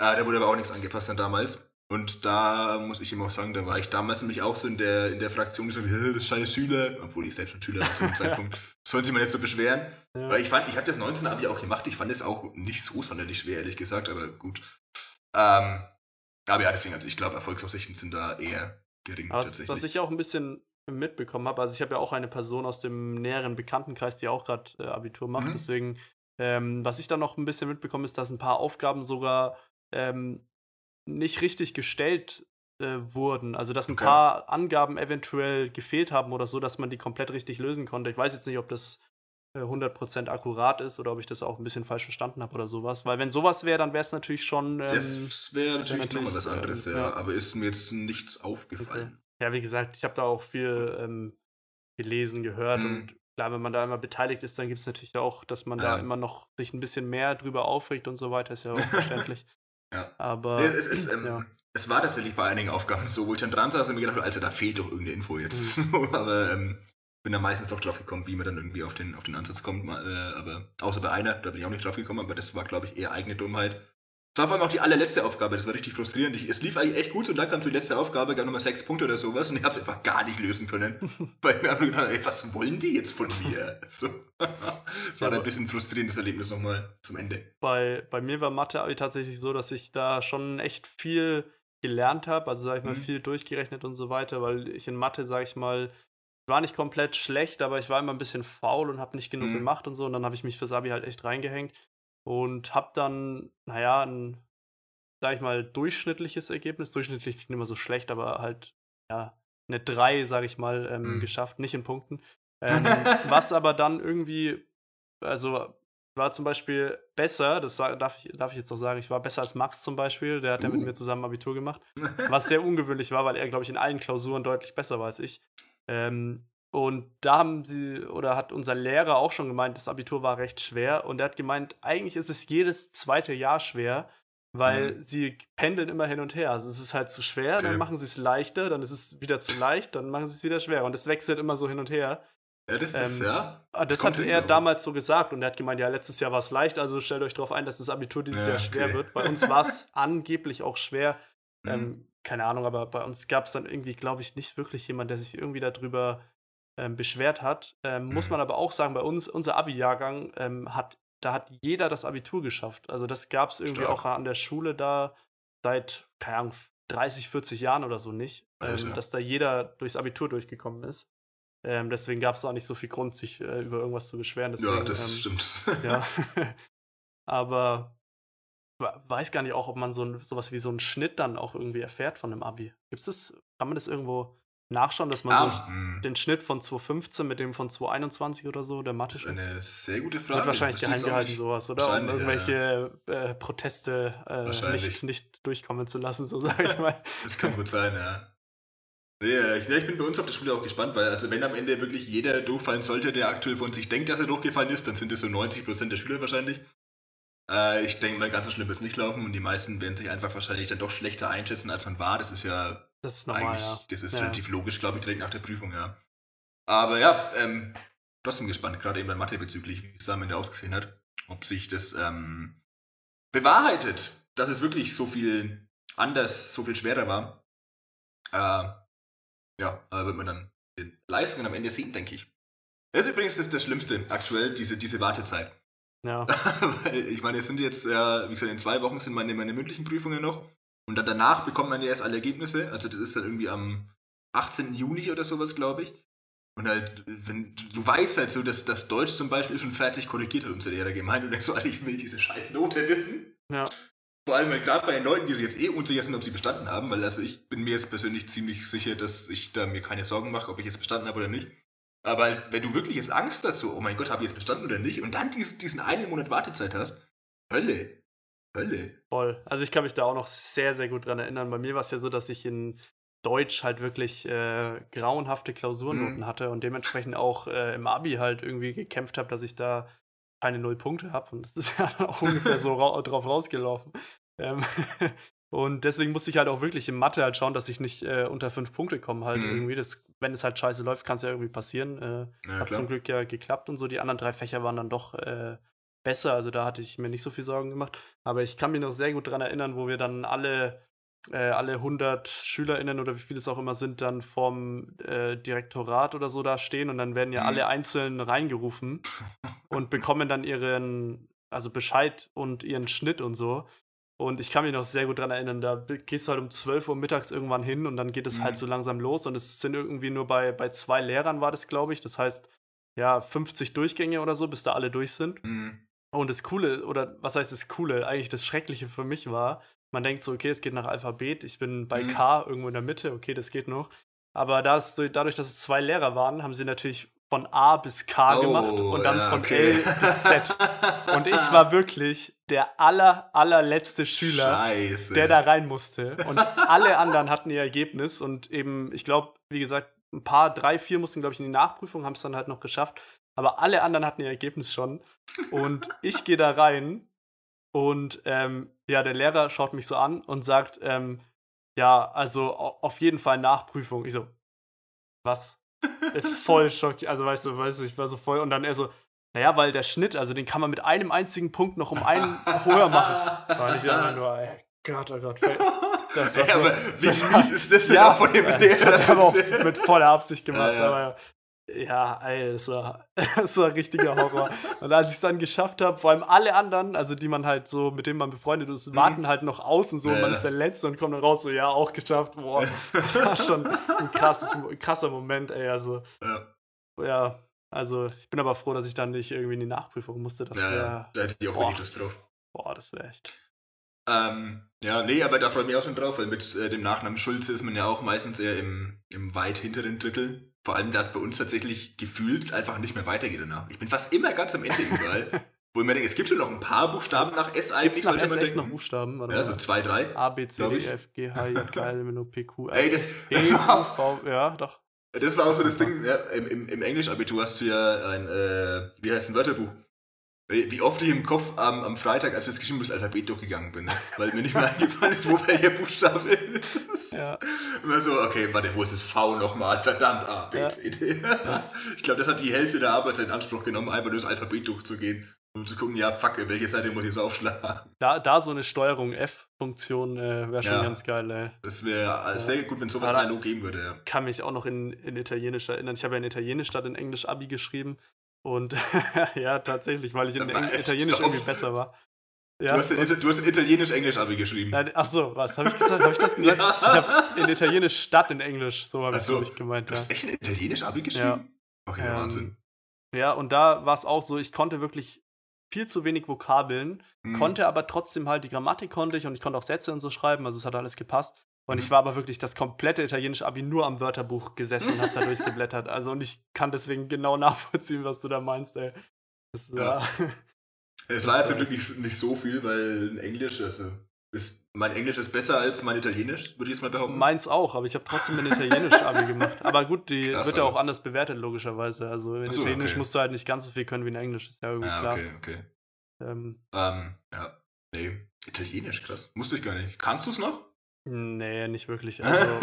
Äh, da wurde aber auch nichts angepasst dann damals. Und da muss ich ihm auch sagen, da war ich damals nämlich auch so in der, in der Fraktion, die so, "Hä, das scheiß Schüler, obwohl ich selbst schon Schüler war zu dem Zeitpunkt, sollen sie mal nicht so beschweren. Ja. Weil ich fand, ich habe das 19 Abi auch gemacht, ich fand es auch nicht so sonderlich schwer, ehrlich gesagt, aber gut. Ähm, aber ja, deswegen, also ich glaube, Erfolgsaussichten sind da eher gering Was, tatsächlich. was ich auch ein bisschen mitbekommen habe, also ich habe ja auch eine Person aus dem näheren Bekanntenkreis, die auch gerade äh, Abitur macht. Mhm. Deswegen, ähm, was ich da noch ein bisschen mitbekommen ist, dass ein paar Aufgaben sogar ähm, nicht richtig gestellt äh, wurden. Also dass ein Okay. paar Angaben eventuell gefehlt haben oder so, dass man die komplett richtig lösen konnte. Ich weiß jetzt nicht, ob das 100% akkurat ist oder ob ich das auch ein bisschen falsch verstanden habe oder sowas. Weil wenn sowas wäre, dann wäre es natürlich schon... Ähm, das wäre natürlich natürlich, nochmal was anderes, ähm, ja, aber ist mir jetzt nichts aufgefallen. Ja, wie gesagt, ich habe da auch viel ähm, gelesen, gehört Mhm. und klar, wenn man da immer beteiligt ist, dann gibt es natürlich auch, dass man da Ja. immer noch sich ein bisschen mehr drüber aufregt und so weiter, ist ja auch verständlich. (laughs) Ja. Aber es, ist, ähm, ja. es war tatsächlich bei einigen Aufgaben so, wo ich dann dran saß und mir gedacht habe, Alter, da fehlt doch irgendeine Info jetzt. (laughs) aber ähm, bin dann meistens doch drauf gekommen, wie man dann irgendwie auf den, auf den Ansatz kommt. Äh, aber außer bei einer, da bin ich auch nicht drauf gekommen, aber das war, glaube ich, eher eigene Dummheit. Das war vor allem auch die allerletzte Aufgabe, das war richtig frustrierend. Ich, es lief eigentlich echt gut und dann kam die letzte Aufgabe, gab nochmal sechs Punkte oder sowas und ich habe es einfach gar nicht lösen können. (laughs) Weil mir einfach gedacht, ey, was wollen die jetzt von mir? (laughs) So. Es war dann ein bisschen frustrierendes Erlebnis nochmal zum Ende. bei, bei mir war Mathe-Abi tatsächlich so, dass ich da schon echt viel gelernt habe, also sage ich mal Mhm. viel durchgerechnet und so weiter, weil ich in Mathe, sage ich mal, ich war nicht komplett schlecht, aber ich war immer ein bisschen faul und habe nicht genug Mhm. gemacht und so und dann habe ich mich fürs Abi halt echt reingehängt und habe dann, naja, ein, sag ich mal, durchschnittliches Ergebnis, durchschnittlich klingt immer so schlecht, aber halt, ja, eine 3, sage ich mal, ähm, Mhm. geschafft, nicht in Punkten. (laughs) Ähm, was aber dann irgendwie, also war zum Beispiel besser, das darf ich, darf ich jetzt auch sagen, ich war besser als Max zum Beispiel, der hat ja mit Uh. mir zusammen Abitur gemacht, (laughs) was sehr ungewöhnlich war, weil er, glaube ich, in allen Klausuren deutlich besser war als ich. Ähm, und da haben sie, oder hat unser Lehrer auch schon gemeint, das Abitur war recht schwer. Und er hat gemeint, eigentlich ist es jedes zweite Jahr schwer, weil Mhm. sie pendeln immer hin und her. Also es ist halt zu schwer, dann Okay. machen sie es leichter, dann ist es wieder zu leicht, dann machen sie es wieder schwer. Und es wechselt immer so hin und her. Ja, das ist, Ähm, ja. Ah, Das, kommt hat er damals so gesagt und er hat gemeint, ja, letztes Jahr war es leicht, also stellt euch darauf ein, dass das Abitur dieses Ja, Jahr schwer okay. wird. Bei uns war es (laughs) angeblich auch schwer. Mhm. Ähm, keine Ahnung, aber bei uns gab es dann irgendwie, glaube ich, nicht wirklich jemand, der sich irgendwie darüber ähm, beschwert hat. Ähm, Muss Mhm. man aber auch sagen, bei uns, unser Abi-Jahrgang, ähm, hat, da hat jeder das Abitur geschafft. Also das gab es irgendwie Stark. auch an der Schule da seit, keine Ahnung, 30, 40 Jahren oder so nicht, ähm, dass da jeder durchs Abitur durchgekommen ist. Ähm, deswegen gab es auch nicht so viel Grund, sich äh, über irgendwas zu beschweren. Deswegen, ja, das ähm, stimmt. ja. (laughs) (laughs) Aber weiß gar nicht auch, ob man so ein, sowas wie so einen Schnitt dann auch irgendwie erfährt von einem Abi. Gibt's das? Kann man das irgendwo nachschauen, dass man Ah, so hm. den Schnitt von 2015 mit dem von 2021 oder so, der Das ist Mathe eine sehr gute Frage. wird wahrscheinlich geheim gehalten, sowas, oder? Um irgendwelche äh, Proteste äh, nicht, nicht durchkommen zu lassen, so (laughs) sage ich mal. Das kann gut sein, ja. Nee, äh, ich, ja, ich bin bei uns auf der Schule auch gespannt, weil also wenn am Ende wirklich jeder durchfallen sollte, der aktuell von sich denkt, dass er durchgefallen ist, dann sind es so 90% der Schüler wahrscheinlich. Äh, ich denke mal, ganz so schlimm wird es nicht laufen und die meisten werden sich einfach wahrscheinlich dann doch schlechter einschätzen, als man war. Das ist ja Das ist normal, eigentlich, ja. das ist Ja. relativ logisch, glaube ich, direkt nach der Prüfung, ja. Aber ja, ähm, trotzdem gespannt, gerade eben bei Mathe bezüglich, wie es da am Ende ausgesehen hat, ob sich das ähm, bewahrheitet, dass es wirklich so viel anders, so viel schwerer war. Äh, ja, wird man dann den Leistungen am Ende sehen, denke ich. Das ist übrigens das, das Schlimmste aktuell, diese, diese Wartezeit. Ja, (laughs) Weil ich meine, es sind jetzt, äh, wie gesagt, in zwei Wochen sind meine, meine mündlichen Prüfungen noch. Und dann danach bekommt man ja erst alle Ergebnisse. Also das ist dann irgendwie am 18. Juni oder sowas, glaube ich. Und halt, wenn du weißt halt so, dass das Deutsch zum Beispiel schon fertig korrigiert hat, unser Lehrer gemeint. Und denkst so, Alter, ich will diese scheiß Note wissen. ja. Vor allem gerade bei den Leuten, die sich jetzt eh unsicher sind, ob sie bestanden haben, weil also ich bin mir jetzt persönlich ziemlich sicher, dass ich da mir keine Sorgen mache, ob ich jetzt bestanden habe oder nicht. Aber wenn du wirklich jetzt Angst hast, so, oh mein Gott, habe ich jetzt bestanden oder nicht, und dann diesen, diesen einen Monat Wartezeit hast, Hölle. Hölle. Voll. Also ich kann mich da auch noch sehr, sehr gut dran erinnern. Bei mir war es ja so, dass ich in Deutsch halt wirklich äh, grauenhafte Klausurnoten Mhm. hatte und dementsprechend auch äh, im Abi halt irgendwie gekämpft habe, dass ich da keine null Punkte habe. Und das ist (laughs) ja auch ungefähr so ra drauf rausgelaufen. Ähm, (laughs) und deswegen musste ich halt auch wirklich in Mathe halt schauen, dass ich nicht äh, unter fünf Punkte komme halt Mhm. irgendwie. Das, wenn es halt scheiße läuft, kann es ja irgendwie passieren. Äh, Ja, hat zum Glück ja geklappt und so. Die anderen drei Fächer waren dann doch äh, besser. Also da hatte ich mir nicht so viel Sorgen gemacht. Aber ich kann mich noch sehr gut daran erinnern, wo wir dann alle, äh, alle 100 SchülerInnen oder wie viele es auch immer sind, dann vorm äh, Direktorat oder so da stehen und dann werden ja Mhm. alle einzeln reingerufen (laughs) und bekommen dann ihren, also Bescheid und ihren Schnitt und so. Und ich kann mich noch sehr gut daran erinnern, da gehst du halt um 12 Uhr mittags irgendwann hin und dann geht es Mhm. halt so langsam los. Und es sind irgendwie nur bei, bei zwei Lehrern war das, glaube ich. Das heißt, ja, 50 Durchgänge oder so, bis da alle durch sind. Mhm. Und das Coole, oder was heißt das Coole? Eigentlich das Schreckliche für mich war, man denkt so, okay, es geht nach Alphabet, ich bin bei Mhm. K irgendwo in der Mitte, okay, das geht noch. Aber das, dadurch, dass es zwei Lehrer waren, haben sie natürlich von A bis K gemacht Oh, und dann ja, von okay. L bis Z. Und ich war wirklich der aller, allerletzte Schüler, Scheiße. der da rein musste. Und alle anderen hatten ihr Ergebnis. Und eben, ich glaube, wie gesagt, ein paar, drei, vier mussten, glaube ich, in die Nachprüfung, haben es dann halt noch geschafft. Aber alle anderen hatten ihr Ergebnis schon. Und ich gehe da rein und ähm, ja, der Lehrer schaut mich so an und sagt, ähm, ja, also auf jeden Fall Nachprüfung. Ich so, was? Voll schockiert. Also, weißt du, weißt du, ich war so voll. Und dann er so, naja, weil der Schnitt, also den kann man mit einem einzigen Punkt noch um einen (laughs) höher machen. War nicht immer nur, ey, Gott, oh Gott. Das war so, aber wie mies ist das denn ja, von dem Lehrer? Das hat er aber auch mit voller Absicht gemacht. Ja, ja. Aber ja, ey, das war, (laughs) das war richtiger Horror. Und als ich es dann geschafft habe, vor allem alle anderen, also die man halt so, mit denen man befreundet ist, mhm. warten halt noch außen so, ja, und man ist der Letzte und kommt dann raus, so, ja, auch geschafft. Boah, (laughs) das war schon ein, krasses, ein krasser Moment, ey, also. Ja. ja. also ich bin aber froh, dass ich dann nicht irgendwie in die Nachprüfung musste. Das ja, wär, ja, da hätte ich auch wirklich Lust drauf. Boah, das wäre echt. Ähm, ja, nee, aber da freue ich mich auch schon drauf, weil mit äh, dem Nachnamen Schulze ist man ja auch meistens eher im, im weit hinteren Drittel. Vor allem, da es bei uns tatsächlich gefühlt einfach nicht mehr weitergeht danach. Ich bin fast immer ganz am Ende überall. (laughs) wo ich mir denke, es gibt schon noch ein paar Buchstaben nach S eigentlich. Gibt's nach S echt noch Buchstaben? Warte ja, so zwei, drei. A, B, C, D, E, F, G, H, I, K, L, M, N, O, P, Q, R, Ey, das, das war, ja, doch. Das war auch so das Ding, ja, im, im, im Englisch-Abitur hast du ja ein, äh, wie heißt ein Wörterbuch? Wie oft ich im Kopf am, am Freitag, als wir das geschrieben das Alphabet durchgegangen bin, weil mir nicht mehr (laughs) eingefallen ist, wo welcher Buchstabe ist. Ja. Immer so, okay, warte, wo ist das V nochmal? Verdammt, A, B, C, D. Ja. Ich glaube, das hat die Hälfte der Arbeitszeit in Anspruch genommen, einfach nur das Alphabet durchzugehen. Um zu gucken, ja, fuck, welche Seite muss ich jetzt aufschlagen. Da, da so eine Steuerung F-Funktion äh, wäre schon ja, ganz geil, ey. Das wäre sehr gut, wenn es sowas analog geben würde, ja. Kann mich auch noch in, in Italienisch erinnern. Ich habe ja in Italienisch statt in Englisch Abi geschrieben. Und (laughs) ja, tatsächlich, weil ich in Italienisch irgendwie besser war. Ja, du, hast in, du hast in Italienisch-Englisch-Abi geschrieben. Nein, ach so, was? Habe ich gesagt? Habe ich das (laughs) gesagt? ja. Ich habe in Italienisch statt in Englisch, so habe ich so, ich gemeint. Du hast echt in Italienisch-Abi geschrieben? Ja. Okay, ähm, Wahnsinn. Ja, und da war es auch so, ich konnte wirklich viel zu wenig Vokabeln, hm. konnte aber trotzdem halt die Grammatik konnte ich und ich konnte auch Sätze und so schreiben, also es hat alles gepasst. Und ich mhm. war aber wirklich das komplette italienische Abi nur am Wörterbuch gesessen und hab da durchgeblättert. Also und ich kann deswegen genau nachvollziehen, was du da meinst, ey. Das, ja. Äh, (laughs) es war ja zum Glück nicht, nicht so viel, weil Englisch, also ist, mein Englisch ist besser als mein Italienisch, würde ich jetzt mal behaupten. Meins auch, aber ich habe trotzdem ein Italienisch-Abi gemacht. Aber gut, die (laughs) Krass, wird ja auch anders bewertet, logischerweise. Also in so, Italienisch okay. musst du halt nicht ganz so viel können wie in Englisch, ist ja irgendwie ja, klar. Okay, okay. Ähm, ähm, ja, nee, Italienisch, krass. Musste ich gar nicht. Kannst du es noch? Nee, nicht wirklich. (laughs) Also,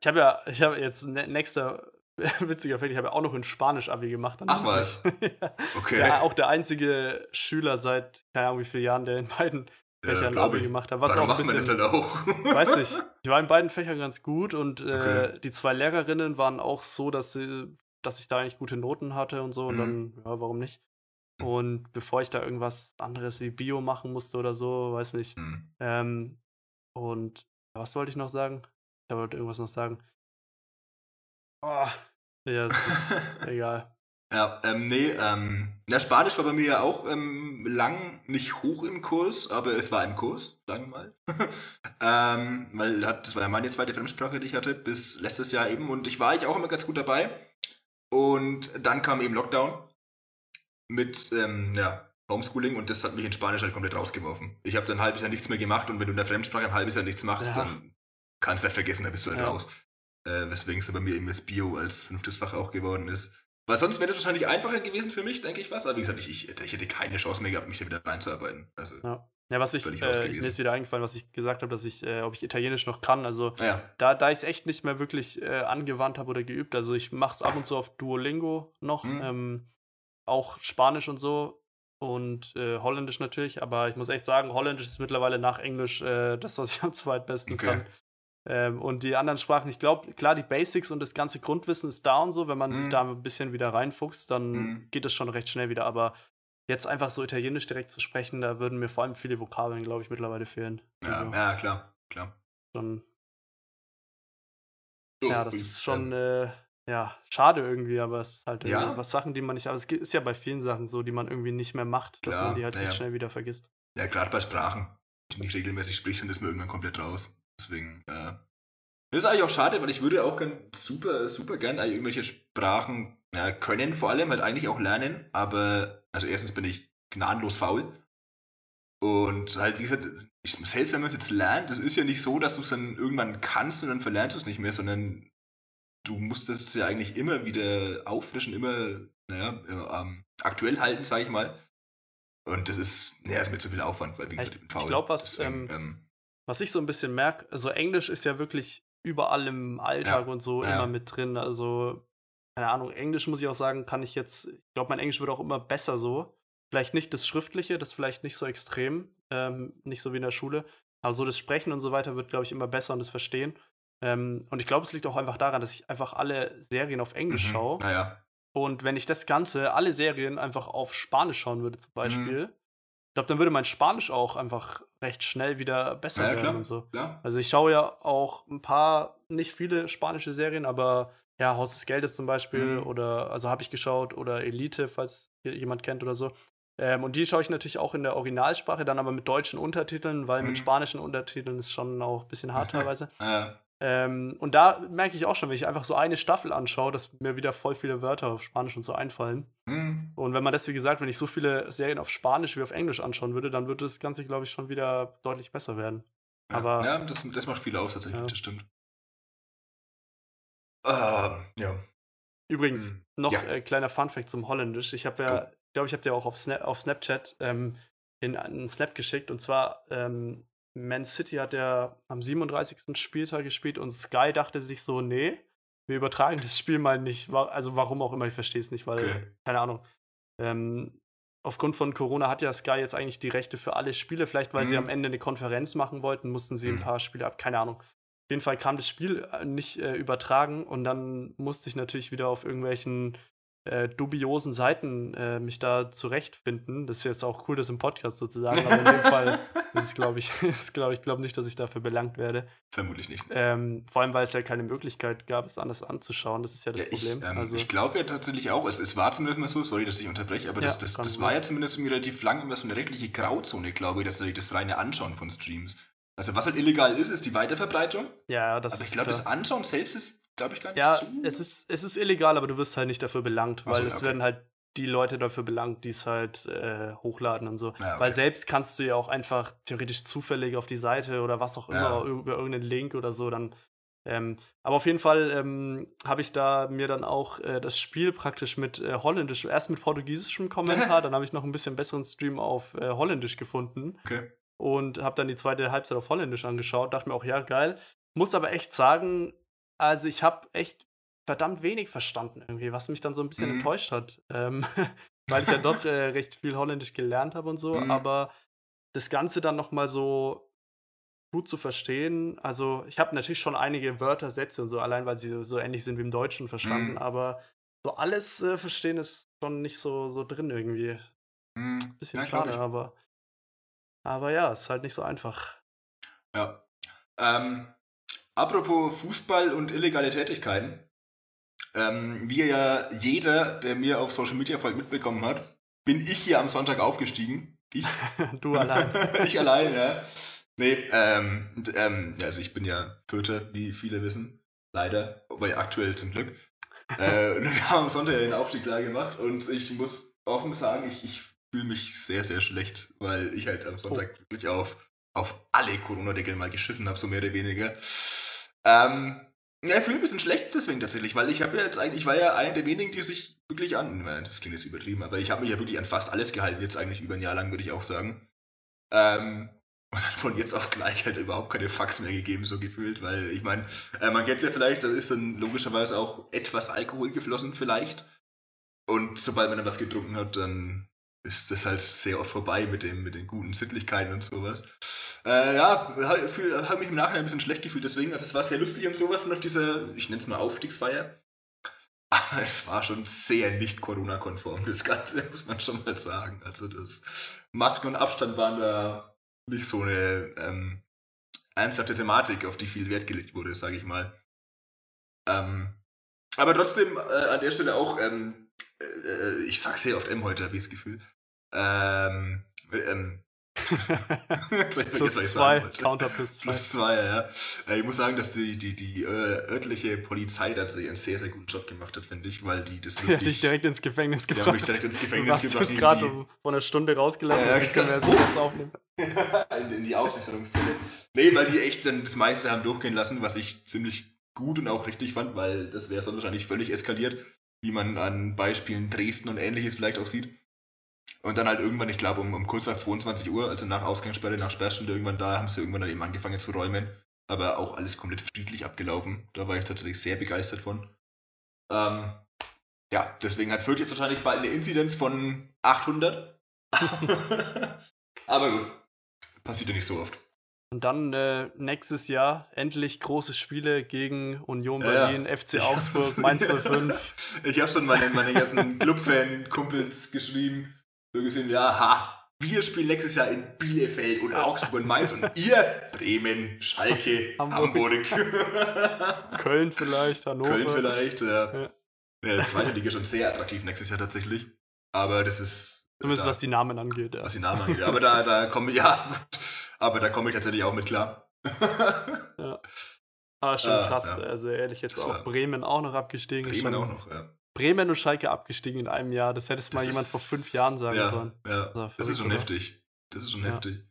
ich habe ja, ich habe jetzt ne, nächster (laughs) witziger Fakt, ich habe ja auch noch ein Spanisch-Abi gemacht. Ach was? (laughs) ja. Okay. Ja, auch der einzige Schüler seit, keine Ahnung wie vielen Jahren, der in beiden Fächern ja, Abi gemacht hat. Was Warum auch ein bisschen, man das dann auch? weiß ich. Ich war in beiden Fächern ganz gut und äh, okay. die zwei Lehrerinnen waren auch so, dass sie, dass ich da eigentlich gute Noten hatte und so. Und mhm. dann, ja, warum nicht? Mhm. Und bevor ich da irgendwas anderes wie Bio machen musste oder so, weiß nicht. Mhm. Ähm, und was wollte ich noch sagen? Ich wollte irgendwas noch sagen. Oh, ja, es ist (laughs) egal. Ja, ähm, nee, ähm, na, Spanisch war bei mir ja auch ähm, lang nicht hoch im Kurs, aber es war im Kurs, sagen wir mal. (laughs) ähm, weil das war ja meine zweite Fremdsprache, die ich hatte, bis letztes Jahr eben. Und ich war eigentlich auch immer ganz gut dabei. Und dann kam eben Lockdown mit, ähm, ja, Homeschooling und das hat mich in Spanisch halt komplett rausgeworfen. Ich habe dann ein halbes Jahr nichts mehr gemacht und wenn du in der Fremdsprache ein halbes Jahr nichts machst, ja. dann kannst du halt vergessen, dann bist du halt ja. raus. Äh, weswegen es bei mir eben das Bio als fünftes Fach auch geworden ist. Weil sonst wäre das wahrscheinlich einfacher gewesen für mich, denke ich was. Aber wie gesagt, ich, ich, ich hätte keine Chance mehr gehabt, mich da wieder reinzuarbeiten. Also, ja. ja was ich, äh, mir ist wieder eingefallen, was ich gesagt habe, dass ich, äh, ob ich Italienisch noch kann. Also ja. da, da ich es echt nicht mehr wirklich äh, angewandt habe oder geübt. Also ich mache es ab und zu auf Duolingo noch. Mhm. Ähm, auch Spanisch und so und äh, Holländisch natürlich, aber ich muss echt sagen, Holländisch ist mittlerweile nach Englisch äh, das, was ich am zweitbesten okay. kann. Ähm, und die anderen Sprachen, ich glaube, klar, die Basics und das ganze Grundwissen ist da und so, wenn man mm. sich mhm. da ein bisschen wieder reinfuchst, dann mm. geht es schon recht schnell wieder. Aber jetzt einfach so Italienisch direkt zu sprechen, da würden mir vor allem viele Vokabeln, glaube ich, mittlerweile fehlen. Ja, also, ja klar, klar. Schon, so, ja, das ist schon. Äh, ja, schade irgendwie, aber es ist halt ja. was Sachen, die man nicht, aber es ist ja bei vielen Sachen so, die man irgendwie nicht mehr macht, Klar, dass man die halt ja. schnell wieder vergisst. Ja, gerade bei Sprachen, die nicht regelmäßig spricht, dann ist man irgendwann komplett raus. Deswegen, äh, das ist eigentlich auch schade, weil ich würde auch ganz super, super gern irgendwelche Sprachen ja, können, vor allem halt eigentlich auch lernen, aber, also erstens bin ich gnadenlos faul. Und halt, wie gesagt, ich, selbst wenn man es jetzt lernt, das ist ja nicht so, dass du es dann irgendwann kannst und dann verlernst du es nicht mehr, sondern du musstest ja eigentlich immer wieder auffrischen, immer naja, ähm, aktuell halten, sag ich mal. Und das ist, naja, ist mir zu viel Aufwand, weil wie gesagt, ich bin faul. Ich glaube, was, Deswegen, ähm, ähm, was ich so ein bisschen merke, also Englisch ist ja wirklich überall im Alltag ja, und so ja. immer mit drin. Also, keine Ahnung, Englisch muss ich auch sagen, kann ich jetzt, ich glaube, mein Englisch wird auch immer besser so. Vielleicht nicht das Schriftliche, das vielleicht nicht so extrem, ähm, nicht so wie in der Schule. Aber so das Sprechen und so weiter wird, glaube ich, immer besser und das Verstehen. Ähm, und ich glaube, es liegt auch einfach daran, dass ich einfach alle Serien auf Englisch mhm. schaue. Naja. Und wenn ich das Ganze, alle Serien einfach auf Spanisch schauen würde, zum mhm. Beispiel, mhm. ich glaube, dann würde mein Spanisch auch einfach recht schnell wieder besser ja, werden klar, und so. Klar. Also ich schaue ja auch ein paar, nicht viele spanische Serien, aber ja, Haus des Geldes zum Beispiel, mhm. oder also habe ich geschaut, oder Elite, falls jemand kennt oder so. Ähm, und die schaue ich natürlich auch in der Originalsprache, dann aber mit deutschen Untertiteln, weil mhm. mit spanischen Untertiteln ist schon auch ein bisschen hart (laughs) teilweise. ja. Ähm, und da merke ich auch schon, wenn ich einfach so eine Staffel anschaue, dass mir wieder voll viele Wörter auf Spanisch und so einfallen. Mhm. Und wenn man das, wie gesagt, wenn ich so viele Serien auf Spanisch wie auf Englisch anschauen würde, dann würde das Ganze, glaube ich, schon wieder deutlich besser werden. Ja, aber, ja das, das macht viel aus tatsächlich, ja. das stimmt. Uh, ja. Übrigens, hm. noch ja. äh, kleiner Funfact zum Holländisch. Ich habe ja glaube, ich habe dir auch auf, Snap, auf Snapchat ähm, in einen Snap geschickt. Und zwar, ähm, Man City hat ja am 37. Spieltag gespielt und Sky dachte sich so, nee, wir übertragen das Spiel mal nicht. Also warum auch immer, ich verstehe es nicht, weil, keine Ahnung. Ähm, aufgrund von Corona hat ja Sky jetzt eigentlich die Rechte für alle Spiele. Vielleicht, weil mhm. sie am Ende eine Konferenz machen wollten, mussten sie mhm. ein paar Spiele ab. Keine Ahnung. Auf jeden Fall kam das Spiel äh, nicht äh, übertragen und dann musste ich natürlich wieder auf irgendwelchen äh, dubiosen Seiten äh, mich da zurechtfinden. Das ist jetzt auch cool, das im Podcast sozusagen, aber in dem (laughs) Fall ist es, glaube ich, (laughs) ist, glaub, ich glaube nicht, dass ich dafür belangt werde. Vermutlich nicht. Ähm, vor allem, weil es ja keine Möglichkeit gab, es anders anzuschauen. Das ist ja das ja, Problem. Ich, ähm, also, ich glaube ja tatsächlich auch, es, es war zumindest mal so, sorry, dass ich unterbreche, aber ja, das, das, das war ja zumindest relativ lang immer so eine rechtliche Grauzone, glaube ich, dass das reine Anschauen von Streams. Also was halt illegal ist, ist die Weiterverbreitung. Ja, das aber ist. Aber ich glaube, das Anschauen selbst ist glaube ich, gar nicht ja, so. es ist, es ist illegal, aber du wirst halt nicht dafür belangt, weil so, es okay. werden halt die Leute dafür belangt, die es halt äh, hochladen und so. Ja, okay. Weil selbst kannst du ja auch einfach theoretisch zufällig auf die Seite oder was auch immer, ja. über irgendeinen Link oder so, dann. Ähm, aber auf jeden Fall ähm, habe ich da mir dann auch äh, das Spiel praktisch mit äh, Holländisch, erst mit portugiesischem Kommentar, (laughs) dann habe ich noch ein bisschen besseren Stream auf äh, Holländisch gefunden. Okay. Und habe dann die zweite Halbzeit auf Holländisch angeschaut, dachte mir auch, ja, geil. Muss aber echt sagen, also ich habe echt verdammt wenig verstanden irgendwie, was mich dann so ein bisschen mhm. enttäuscht hat. Ähm, (laughs) weil ich ja doch äh, recht viel Holländisch gelernt habe und so, mhm. aber das Ganze dann nochmal so gut zu verstehen. Also ich habe natürlich schon einige Wörter, Sätze und so, allein weil sie so ähnlich sind wie im Deutschen verstanden, mhm. aber so alles äh, verstehen ist schon nicht so, so drin irgendwie. Mhm. Bisschen ja, schade, aber aber ja, ist halt nicht so einfach. Ja. Ähm, Apropos Fußball und illegale Tätigkeiten. Ähm, wie ja jeder, der mir auf Social Media folgt, mitbekommen hat, bin ich hier am Sonntag aufgestiegen. Ich. (laughs) du allein. (laughs) ich allein, ja. Nee, ähm, ähm, also ich bin ja Vierter, wie viele wissen. Leider, aber aktuell zum Glück. (laughs) äh, wir haben am Sonntag den Aufstieg klar gemacht und ich muss offen sagen, ich, ich fühle mich sehr, sehr schlecht, weil ich halt am Sonntag oh. wirklich auf, auf alle Corona-Regeln mal geschissen habe, so mehr oder weniger. Ähm, ja, ich fühle ein bisschen schlecht deswegen tatsächlich, weil ich habe ja jetzt eigentlich, ich war ja einer der wenigen, die sich wirklich an, das klingt jetzt übertrieben, aber ich habe mich ja wirklich an fast alles gehalten, jetzt eigentlich über ein Jahr lang, würde ich auch sagen. Ähm, und von jetzt auf gleich halt überhaupt keine Fax mehr gegeben, so gefühlt, weil ich meine, äh, man kennt es ja vielleicht, da ist dann logischerweise auch etwas Alkohol geflossen vielleicht. Und sobald man dann was getrunken hat, dann ist das halt sehr oft vorbei mit, dem, mit den guten Sittlichkeiten und sowas. Äh, ja, habe hab mich im Nachhinein ein bisschen schlecht gefühlt, deswegen, also es war sehr lustig und sowas nach dieser, ich nenne es mal Aufstiegsfeier. (laughs) Aber es war schon sehr nicht Corona-konform, das Ganze, muss man schon mal sagen. Also das Masken und Abstand waren da nicht so eine ähm, ernsthafte Thematik, auf die viel Wert gelegt wurde, sage ich mal. Ähm, aber trotzdem äh, an der Stelle auch, ähm, äh, ich sag sehr oft M heute, habe ich das Gefühl. Ähm, ähm, (laughs) plus zwei, Counter plus zwei. Plus zwei, ja. Äh, ich muss sagen, dass die, die, die äh, örtliche Polizei da einen sehr, sehr guten Job gemacht hat, finde ich, weil die das wirklich... Die hat dich direkt ins Gefängnis gebracht. Die haben mich direkt ins Gefängnis du gebracht. Du gerade um, vor einer Stunde rausgelassen, ja, ja, können wir jetzt, jetzt aufnehmen. (laughs) in, in die Ausnüchterungszelle. Nee, weil die echt dann das meiste haben durchgehen lassen, was ich ziemlich gut und auch richtig fand, weil das wäre sonst wahrscheinlich völlig eskaliert, wie man an Beispielen Dresden und ähnliches vielleicht auch sieht. Und dann halt irgendwann, ich glaube, um, um kurz nach 22 Uhr, also nach Ausgangssperre, nach Sperrstunde, irgendwann da, haben sie irgendwann dann eben angefangen zu räumen. Aber auch alles komplett friedlich abgelaufen. Da war ich tatsächlich sehr begeistert von. Ähm, ja, deswegen hat Fürth jetzt wahrscheinlich bald eine Inzidenz von 800. (laughs) Aber gut, passiert ja nicht so oft. Und dann äh, nächstes Jahr endlich große Spiele gegen Union Berlin, ja. FC Augsburg, Mainz (laughs) 05. ich habe schon meinen meine ganzen Clubfan-Kumpels geschrieben, so gesehen, ja, ha, wir spielen nächstes Jahr in Bielefeld und Augsburg und Mainz und ihr Bremen, Schalke, (laughs) Hamburg. Hamburg. (laughs) Köln vielleicht, Hannover. Köln vielleicht, ja. ja. ja. Zweite Liga schon sehr attraktiv nächstes Jahr tatsächlich. Aber das ist. Zumindest da, was die Namen angeht, ja. Was die Namen angeht. Aber da, da komme ich, (laughs) ja, gut. Aber da komme ich tatsächlich auch mit klar. ja. Aber schon ah, krass. Ja. Also ehrlich, jetzt das auch Bremen auch noch abgestiegen. Bremen auch noch, ja. Bremen und Schalke abgestiegen in einem Jahr. Das hättest das mal jemand vor fünf Jahren sagen ja, sollen. Ja, das, das ist schon oder? heftig. Das ist schon ja. heftig.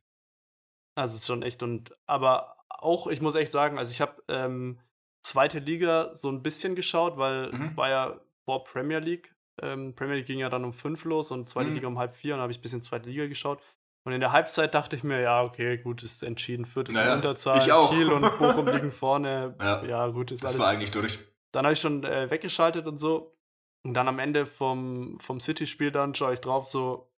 Also es ist schon echt und aber auch, ich muss echt sagen, also ich habe ähm, zweite Liga so ein bisschen geschaut, weil mhm. es war ja vor Premier League. Ähm, Premier League ging ja dann um fünf los und zweite mhm. Liga um halb vier und habe ich ein bisschen zweite Liga geschaut. Und in der Halbzeit dachte ich mir, ja, okay, gut, ist entschieden. Viert ist naja, Unterzahl. Ich auch. Kiel und (laughs) Bochum liegen vorne. Ja, ja gut, ist das alles. war eigentlich durch. Dann habe ich schon äh, weggeschaltet und so. Und dann am Ende vom, vom City-Spiel dann schaue ich drauf, so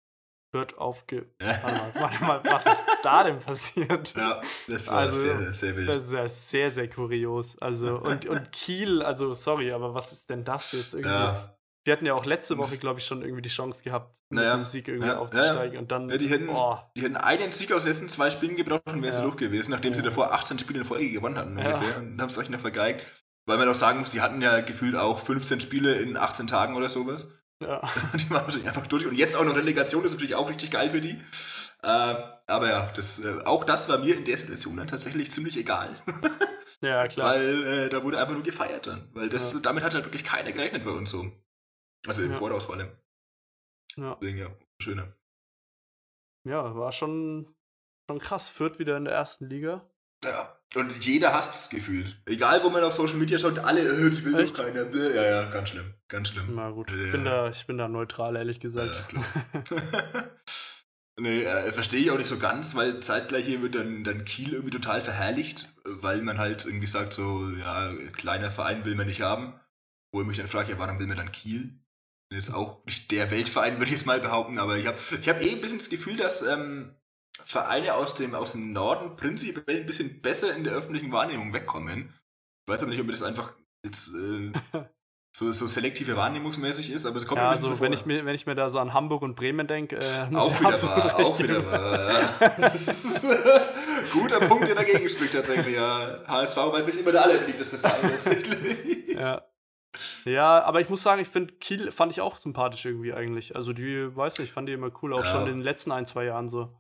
wird aufge... (laughs) warte, mal, was ist da denn passiert? Ja, das war also, sehr, sehr wild. Das ist ja sehr, sehr kurios. Also, und, und Kiel, also sorry, aber was ist denn das jetzt irgendwie? Ja. Die hatten ja auch letzte Woche, glaube ich, schon irgendwie die Chance gehabt, naja, mit dem Sieg irgendwie ja, aufzusteigen. Ja, und dann, ja, die, hätten, boah. die hätten einen Sieg aus den letzten zwei Spielen gebraucht und wären sie durch gewesen, nachdem sie davor 18 Spiele in Folge gewonnen hatten ungefähr. Und haben es euch noch vergeigt. Weil man auch sagen muss, die hatten ja gefühlt auch 15 Spiele in 18 Tagen oder sowas. Ja. (laughs) Die waren wahrscheinlich einfach durch. Und jetzt auch noch Relegation, das ist natürlich auch richtig geil für die. Äh, aber ja, das, äh, auch das war mir in der Situation dann tatsächlich ziemlich egal. (laughs) Ja, klar. Weil äh, da wurde einfach nur gefeiert dann. Weil das, ja. damit hat halt wirklich keiner gerechnet bei uns so. Also im ja. Voraus vor allem. Ja. Deswegen ja, schöner. Ja, war schon, schon krass. Fürth wieder in der ersten Liga. Ja, und jeder hasst es gefühlt. Egal, wo man auf Social Media schaut, alle, äh, die will doch keiner. Ja, ja, ganz schlimm. Ganz schlimm. Na gut, ich, bin da, ich bin da neutral, ehrlich gesagt. Ja, (laughs) nee, äh, verstehe ich auch nicht so ganz, weil zeitgleich hier wird dann, dann Kiel irgendwie total verherrlicht, weil man halt irgendwie sagt, so, ja, kleiner Verein will man nicht haben. Wo ich mich dann frage, ja, warum will man dann Kiel? Das ist auch nicht der Weltverein, würde ich es mal behaupten, aber ich habe ich hab eh ein bisschen das Gefühl, dass ähm, Vereine aus dem, aus dem Norden prinzipiell ein bisschen besser in der öffentlichen Wahrnehmung wegkommen. Ich weiß aber nicht, ob das einfach jetzt äh, so, so selektive wahrnehmungsmäßig ist, aber es kommt ja, ein bisschen also, wenn ich mir Wenn ich mir da so an Hamburg und Bremen denke, äh, auch wieder wahr, auch (laughs) wieder wahr. Guter Punkt, der dagegen spricht tatsächlich, ja. HSV weiß nicht immer der allerbeliebteste Verein (laughs) tatsächlich. Ja. Ja, aber ich muss sagen, ich finde Kiel fand ich auch sympathisch irgendwie eigentlich. Also die, weiß nicht, ich fand die immer cool, auch ja. schon in den letzten ein, zwei Jahren so.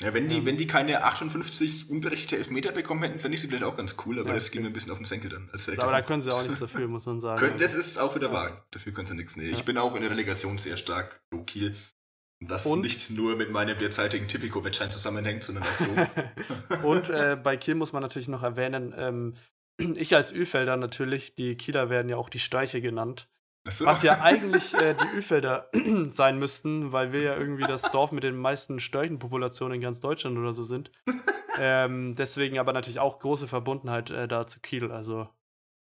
Ja, wenn die, ähm, wenn die keine 58 unberechtigte Elfmeter bekommen hätten, fände ich sie vielleicht auch ganz cool, aber ja, das okay. geht mir ein bisschen auf den Senkel dann. Als aber da können sie auch nichts (laughs) dafür, muss man sagen. Können, das ist auch wieder wahr. Dafür können sie nichts. Nee, ich bin auch in der Relegation sehr stark pro Kiel. Das und? nicht nur mit meinem derzeitigen Tipico-Wettschein zusammenhängt, sondern auch so. (laughs) und äh, bei Kiel muss man natürlich noch erwähnen, ähm, ich als Üfelder natürlich, die Kieler werden ja auch die Steiche genannt. Was ja (laughs) eigentlich äh, die Üfelder (clears throat) sein müssten, weil wir ja irgendwie das Dorf mit den meisten Störchenpopulationen in ganz Deutschland oder so sind. ähm, deswegen aber natürlich auch große Verbundenheit äh, da zu Kiel. Also,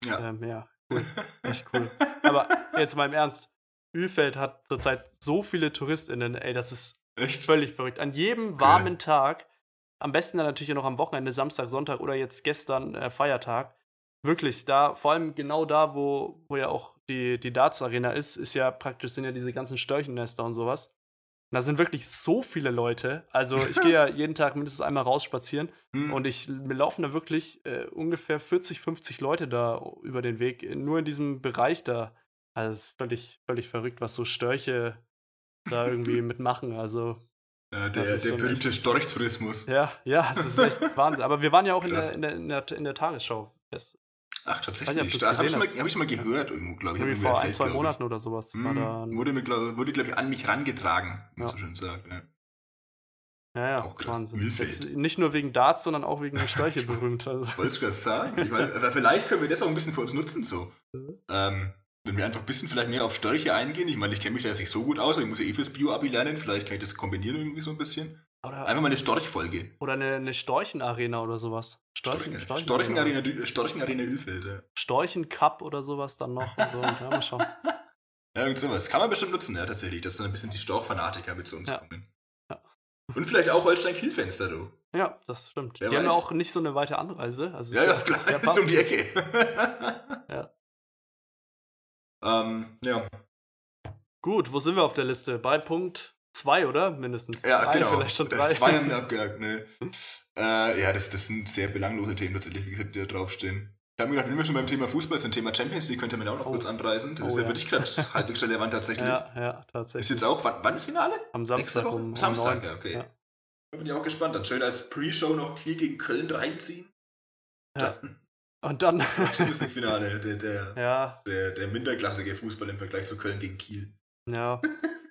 ja. Ähm, ja, cool. (laughs) Echt cool. aber jetzt mal im Ernst. Üfeld hat zurzeit so viele TouristInnen, ey, das ist Echt? völlig verrückt. An jedem warmen okay. Tag, am besten dann natürlich noch am Wochenende, Samstag, Sonntag oder jetzt gestern äh, Feiertag, wirklich da, vor allem genau da, wo, wo ja auch die, die Darts-Arena ist, ist ja praktisch, sind ja diese ganzen Störchennester und sowas. Und da sind wirklich so viele Leute. Also ich gehe ja (laughs) jeden Tag mindestens einmal raus spazieren hm. und ich, mir laufen da wirklich äh, ungefähr 40, 50 Leute da über den Weg, nur in diesem Bereich da. Also es ist völlig, völlig verrückt, was so Störche da irgendwie (laughs) mitmachen. Also ja, der, der berühmte Storchtourismus. Ja, ja, es ist echt Wahnsinn. Aber wir waren ja auch in der, in der, in, der, in der Tagesschau. Das Ach, tatsächlich. Nicht, das habe ich, mal, hab ich mal gehört irgendwo, glaube ich. Irgendwie vor erzählt, ein, zwei Monaten oder sowas. Mhm. wurde, mir, glaub, wurde, glaube ich, an mich rangetragen, wie man so schön sagt. Ja. Ja, ja, auch. Wahnsinn. Jetzt nicht nur wegen Darts, sondern auch wegen der Streiche berühmt. Also. Wollte ich gerade sagen. Ich mein, vielleicht können wir das auch ein bisschen für uns nutzen, so. Ähm, wenn wir einfach ein bisschen vielleicht mehr auf Störche eingehen. Ich meine, ich kenne mich da jetzt nicht so gut aus, aber ich muss ja eh fürs Bio-Abi lernen. Vielleicht kann ich das kombinieren irgendwie so ein bisschen. Oder einfach mal eine Storchfolge. Oder eine, eine Storchenarena oder sowas. Storchen, Storchen, Storchenarena, Storchen Storchenarena Ölfeld, ja. Storchencup oder sowas dann noch. Und so. ja, mal schauen. (laughs) Ja, irgend sowas. Kann man bestimmt nutzen, ja, tatsächlich, dass dann ein bisschen die Storchfanatiker mit zu uns ja. kommen. Ja. Und vielleicht auch Holstein-Kielfenster, du. Ja, das stimmt. Wer die weiß. haben auch nicht so eine weite Anreise. Also ja, ja, klar, (laughs) ist um die Ecke. (laughs) ja. Ähm, ja. Gut, wo sind wir auf der Liste? Bei Punkt 2, oder? Mindestens. Ja, drei, genau. Vielleicht schon drei. Zwei haben wir (laughs) abgehakt, ne? äh, ja, das, das sind sehr belanglose Themen tatsächlich, wie gesagt, die da draufstehen. Ich habe mir gedacht, wenn wir schon beim Thema Fußball sind, Thema Champions League, könnte man auch noch oh. kurz anreißen. Das oh, ist ja, ja. wirklich gerade (laughs) halbwegs relevant tatsächlich. Ja, ja, tatsächlich. Ist jetzt auch, wann, wann ist Finale? Am Samstag um, um Samstag, ja, okay. Ja. Da bin ich auch gespannt. Dann schön als Pre-Show noch Kiel gegen Köln reinziehen. Ja. Dann, Und dann. (laughs) Champions League-Finale, der, der, ja. der, der minderklassige Fußball im Vergleich zu Köln gegen Kiel. Ja.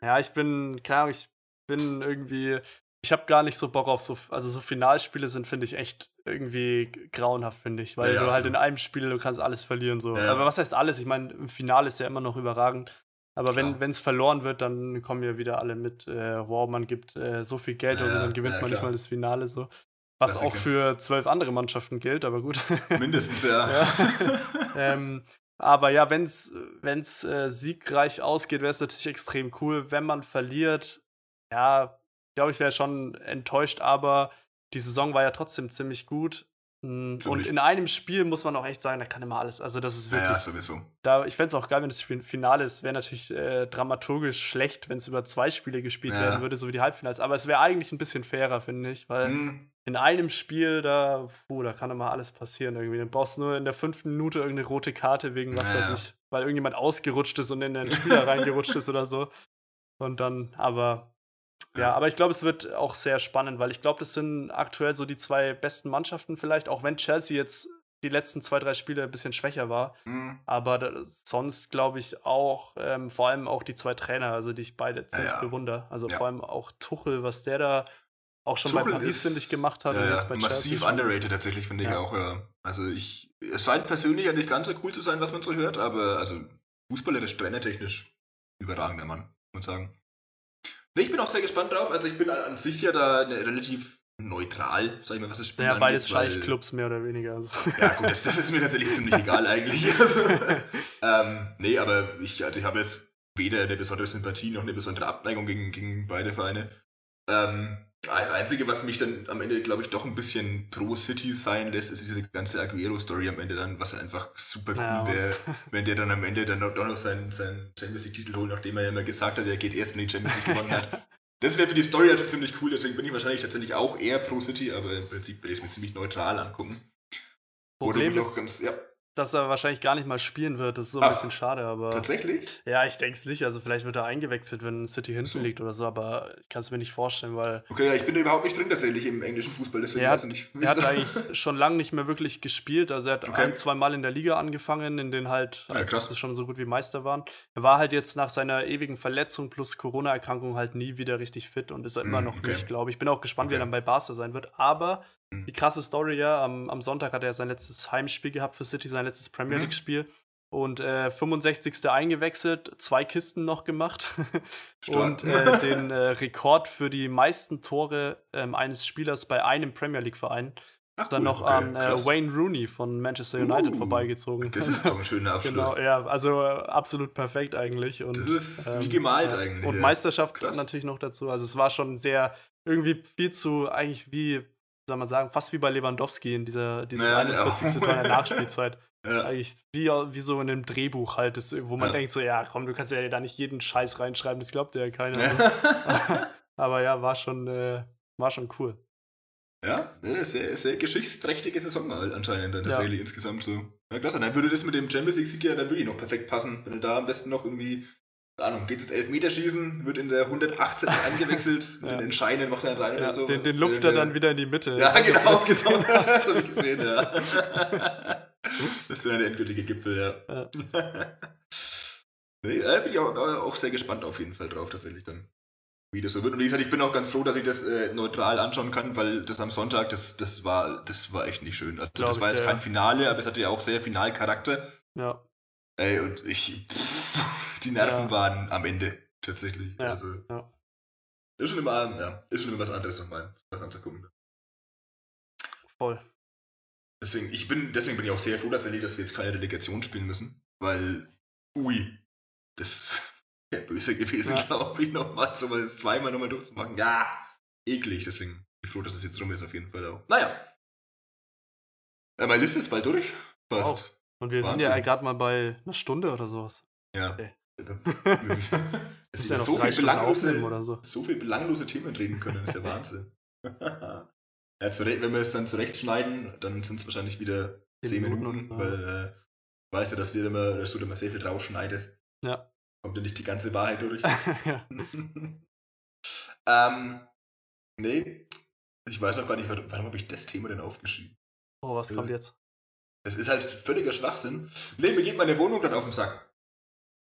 Ja, ich bin, keine Ahnung, ich bin irgendwie ich habe gar nicht so Bock auf so, also so Finalspiele sind, finde ich, echt irgendwie grauenhaft, finde ich. Weil ja, ja, du halt in einem Spiel, du kannst alles verlieren. So. Ja, Aber was heißt alles? Ich meine, im Finale ist ja immer noch überragend. Aber klar. wenn es verloren wird, dann kommen ja wieder alle mit, äh, wow, man gibt äh, so viel Geld, also dann gewinnt man nicht mal das Finale so. Was auch für zwölf andere Mannschaften gilt, aber gut. Mindestens, ja. (laughs) (laughs) ähm, aber ja, wenn es äh, siegreich ausgeht, wäre es natürlich extrem cool. Wenn man verliert, ja, glaube ich, wäre schon enttäuscht, aber die Saison war ja trotzdem ziemlich gut. Hm, und in einem Spiel muss man auch echt sagen, da kann immer alles. Also, das ist wirklich. Ja, sowieso. Da, ich fände es auch geil, wenn das Finale ist. Wäre natürlich äh, dramaturgisch schlecht, wenn es über zwei Spiele gespielt ja. werden würde, so wie die Halbfinals. Aber es wäre eigentlich ein bisschen fairer, finde ich. Weil hm. In einem Spiel, da, puh, da kann immer alles passieren irgendwie. Dann brauchst du nur in der fünften Minute irgendeine rote Karte wegen was ja. weiß ich, weil irgendjemand ausgerutscht ist und in den Spieler (laughs) reingerutscht ist oder so. Und dann, aber ja, aber ich glaube, es wird auch sehr spannend, weil ich glaube, das sind aktuell so die zwei besten Mannschaften vielleicht, auch wenn Chelsea jetzt die letzten zwei, drei Spiele ein bisschen schwächer war. Mhm. Aber das, sonst glaube ich auch, ähm, vor allem auch die zwei Trainer, also die ich beide ziemlich ja, ja. bewundere. Also ja. vor allem auch Tuchel, was der da auch schon Tuchel bei Paris, finde ich, gemacht hat. Ja, und jetzt bei massiv Chelsea underrated tatsächlich, finde ich auch, ja. Also ich, es scheint persönlich ja nicht ganz so cool zu sein, was man so hört, aber also fußballerisch, trainertechnisch überragender Mann, muss man sagen. Ich bin auch sehr gespannt drauf. Also ich bin an sich ja da relativ neutral, sag ich mal, was das Spiel ja, angeht. Ja, beides Scheichclubs mehr oder weniger. Also. (laughs) Ja gut, das, das, ist mir tatsächlich ziemlich egal eigentlich. (laughs) Also, ähm, nee, aber ich, also ich habe jetzt weder eine besondere Sympathie noch eine besondere Abneigung gegen, gegen beide Vereine. Ähm, das Einzige, was mich dann am Ende, glaube ich, doch ein bisschen pro City sein lässt, ist diese ganze Aguero-Story am Ende dann, was einfach super cool wäre, wenn der dann am Ende dann doch noch seinen, seinen Champions League-Titel holt, nachdem er ja immer gesagt hat, er geht erst in die Champions League gewonnen hat. (laughs) Das wäre für die Story halt ziemlich cool, deswegen bin ich wahrscheinlich tatsächlich auch eher pro City, aber im Prinzip werde ich es mir ziemlich neutral angucken. Problem ist, ganz, ja dass er wahrscheinlich gar nicht mal spielen wird. Das ist so ein Ach, bisschen schade, aber. Tatsächlich? Ja, ich denke es nicht. Also vielleicht wird er eingewechselt, wenn City hinten so. liegt oder so, aber ich kann es mir nicht vorstellen, weil. Okay, ja, ich bin da überhaupt nicht drin tatsächlich im englischen Fußball, deswegen er hat, nicht. Er hat eigentlich (laughs) schon lange nicht mehr wirklich gespielt. Also er hat okay. ein, zwei Mal in der Liga angefangen, in denen halt ja, also schon so gut wie Meister waren. Er war halt jetzt nach seiner ewigen Verletzung plus Corona-Erkrankung halt nie wieder richtig fit und ist er immer hm, noch okay. nicht, glaube ich. Ich bin auch gespannt, okay. wie er dann bei Barca sein wird. Aber die krasse Story, ja, am, am, Sonntag hat er sein letztes Heimspiel gehabt für City, sein letztes Premier mhm. League-Spiel. Und äh, 65. eingewechselt, zwei Kisten noch gemacht (laughs) und äh, den äh, Rekord für die meisten Tore ähm, eines Spielers bei einem Premier League-Verein Ach, dann cool, noch okay, an äh, Wayne Rooney von Manchester United uh, vorbeigezogen. Das ist doch ein schöner (laughs) Abschluss. genau, ja, also äh, absolut perfekt eigentlich. Und, das ist ähm, wie gemalt ja, eigentlich. Und ja. Meisterschaft Krass. natürlich noch dazu. Also es war schon sehr, irgendwie viel zu, eigentlich wie soll man sagen, fast wie bei Lewandowski in dieser, dieser ja, 41. Ja. der Nachspielzeit. (laughs) Ja. Eigentlich wie, wie so in einem Drehbuch halt, das, wo man ja. denkt so, ja komm, du kannst ja da nicht jeden Scheiß reinschreiben, das glaubt ja keiner. So. (laughs) Aber ja, war schon, äh, war schon cool. Ja, sehr, sehr geschichtsträchtige Saison halt anscheinend dann tatsächlich insgesamt so. Ja, klasse. Dann würde das mit dem Champions League-Sieg ja dann wirklich noch perfekt passen, wenn du da am besten noch irgendwie Ahnung, geht es jetzt Elfmeterschießen, wird in der 118 (laughs) eingewechselt, ja. den Entscheidenden macht er rein ja, oder so. Den, den lupft er dann wieder in die Mitte. Ja, genau, das, genau, das habe ich (laughs) gesehen, ja. das wäre der endgültige Gipfel, ja. ja. nee, da bin ich auch, auch, sehr gespannt auf jeden Fall drauf, tatsächlich dann. Wie das so wird. Und wie gesagt, ich bin auch ganz froh, dass ich das äh, neutral anschauen kann, weil das am Sonntag, das, das, war, das war echt nicht schön. Also, das war jetzt kein Finale, aber es hatte ja auch sehr Finalcharakter. Ja. Ey, und ich, pff, die Nerven Ja. waren am Ende, tatsächlich. Ja, Also, ja. ist schon immer, ja, ist schon immer was anderes nochmal, was anzugucken. Voll. Deswegen, ich bin, deswegen bin ich auch sehr froh tatsächlich, dass wir jetzt keine Relegation spielen müssen, weil, ui, das (laughs) wäre böse gewesen, glaube ich, nochmal, so mal das zweimal nochmal durchzumachen. Ja, eklig, deswegen bin ich froh, dass es jetzt rum ist, auf jeden Fall auch. Naja. Äh, meine Liste ist bald durch. Fast. Und wir sind Wahnsinn. ja gerade mal bei einer Stunde oder sowas. Ja. Okay. Es Ist ist ja noch so viel belanglose, oder so. so viel belanglose Themen reden können, das ist ja Wahnsinn. (laughs) ja, zurecht, wenn wir es dann zurechtschneiden, dann sind es wahrscheinlich wieder Zehn 10 Minuten Minuten, weil äh, ich weiß ja, dass, wir immer, dass du immer sehr viel rausschneidest. Ja. Kommt ja nicht die ganze Wahrheit durch. (laughs) ja. (laughs) ähm, nee, ich weiß auch gar nicht, warum, warum habe ich das Thema denn aufgeschrieben? Oh, was kommt jetzt? Das ist halt völliger Schwachsinn. Nee, mir geht meine Wohnung gerade auf den Sack.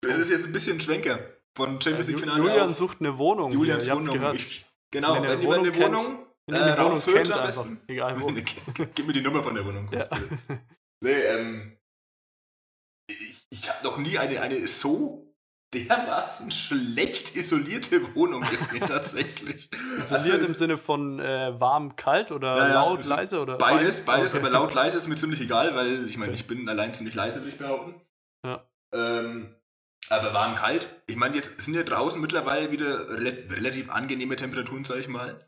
Das ist jetzt ein bisschen Schwenker von Champions League Ju- Finale Julian auf. sucht eine Wohnung. Julians habt's Wohnung. Ich, genau, Wenn wenn ihr eine Wohnung Wohnung, Wenn äh, die Wohnung kennt, am besten. Egal wo. (laughs) Gib mir die Nummer von der Wohnung. Ja. (laughs) Nee, ähm, ich, ich habe noch nie eine, eine so dermaßen schlecht isolierte Wohnung gesehen, (laughs) tatsächlich. Isoliert Also im es- Sinne von äh, warm, kalt oder Ja, ja, laut, es- leise oder Beides, beides, Okay. aber laut leise ist mir ziemlich egal, weil ich meine, ich bin allein ziemlich leise, würde ich behaupten. Ja. Ähm, aber warm kalt. Ich meine, jetzt sind ja draußen mittlerweile wieder rel relativ angenehme Temperaturen, sag ich mal.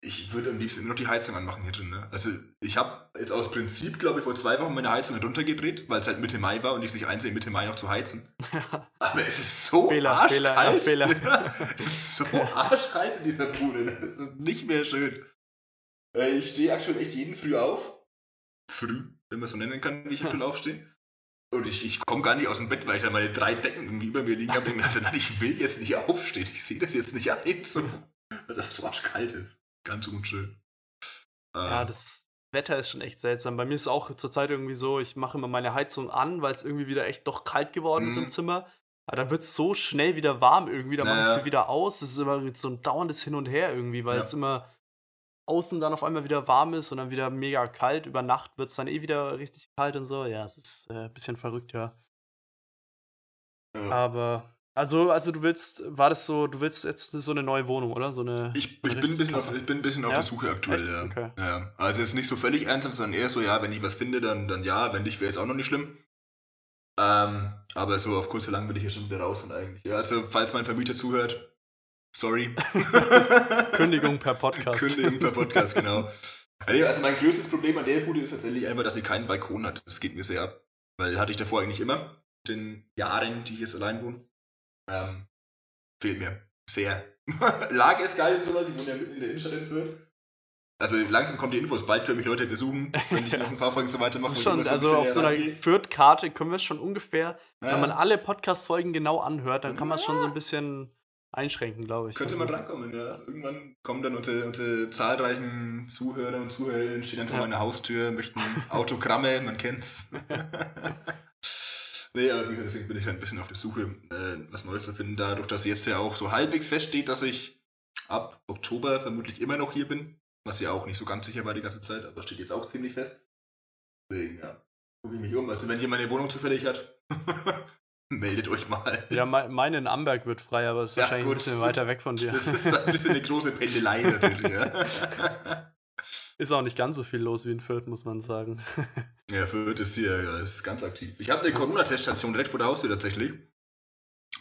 Ich würde am liebsten immer noch die Heizung anmachen hier drin. Ne? Also ich habe jetzt aus Prinzip, glaube ich, vor zwei Wochen meine Heizung runtergedreht, weil es halt Mitte Mai war und ich sich einsehe, Mitte Mai noch zu heizen. Aber es ist so Fehler, arschkalt. Fehler, ja, (laughs) es ist so arschkalt in dieser Bude. ne? Das ist nicht mehr schön. Äh, Ich stehe aktuell echt jeden Früh auf. Früh, wenn man es so nennen kann, wie ich aktuell (laughs) aufstehe. Und ich, ich komme gar nicht aus dem Bett, weil ich da meine drei Decken irgendwie über mir liegen habe. Und nein, ich will jetzt nicht aufstehen. Ich sehe das jetzt nicht ein, so, dass es so arschkalt ist. Ganz unschön. Äh, Ja, das Wetter ist schon echt seltsam. Bei mir ist es auch zurzeit irgendwie so, ich mache immer meine Heizung an, weil es irgendwie wieder echt doch kalt geworden ist Mhm. im Zimmer. Aber dann wird es so schnell wieder warm irgendwie, dann mache ich Naja. sie wieder aus. Das ist immer so ein dauerndes Hin und Her irgendwie, weil Ja. es immer außen dann auf einmal wieder warm ist und dann wieder mega kalt. Über Nacht wird es dann eh wieder richtig kalt und so. Ja, es ist äh, ein bisschen verrückt, ja. ja. Aber, also, also du willst, war das so, du willst jetzt so eine neue Wohnung, oder? So eine. Ich, ich, Richtig bin ein bisschen auf, ich bin ein bisschen auf Ja? der Suche aktuell, ja. Okay. ja. Also jetzt nicht so völlig ernsthaft, sondern eher so, ja, wenn ich was finde, dann, dann ja, wenn nicht, wäre es auch noch nicht schlimm. Ähm, aber so auf kurz oder lang bin ich hier schon wieder raus und eigentlich. Ja, also falls mein Vermieter zuhört, sorry. (laughs) Kündigung per Podcast. Kündigung per Podcast, genau. (laughs) Also mein größtes Problem an der Bude ist tatsächlich einfach, dass sie keinen Balkon hat. Das geht mir sehr ab. Weil hatte ich davor eigentlich immer, den Jahren, die ich jetzt allein wohne. Ähm, fehlt mir. Sehr. (laughs) Lage ist geil und sowas, ich wohne ja mitten in der Innenstadt in Fürth. Also langsam kommen die Infos, bald können mich Leute besuchen, wenn ich noch ein paar Folgen so weitermache. Das ist schon, also auf so einer. Fürth-Karte können wir es schon ungefähr, Ja, wenn man alle Podcast-Folgen genau anhört, dann kann man es schon so ein bisschen einschränken, glaube ich. Könnte Also, man drankommen, ja. Also irgendwann kommen dann unsere, unsere zahlreichen Zuhörer und Zuhörerinnen, stehen dann vor Ja. meiner Haustür, möchten Autogramme, man kennt's. (laughs) nee, aber deswegen bin ich halt ein bisschen auf der Suche, äh, was Neues zu finden. Dadurch, dass jetzt ja auch so halbwegs feststeht, dass ich ab Oktober vermutlich immer noch hier bin, was ja auch nicht so ganz sicher war die ganze Zeit, aber steht jetzt auch ziemlich fest. Deswegen, ja, gucke ich mich um. Also wenn jemand eine Wohnung zufällig hat, (laughs) (laughs) meldet euch mal. Ja, me- meine in Amberg wird frei, aber ist Ja, wahrscheinlich gut. ein bisschen weiter weg von dir. Das ist ein bisschen eine große Pendelei natürlich, ja. (laughs) Ist auch nicht ganz so viel los wie in Fürth, muss man sagen. (laughs) Ja, Fürth ist hier, ja, ist ganz aktiv. Ich habe eine Corona-Teststation direkt vor der Haustür tatsächlich.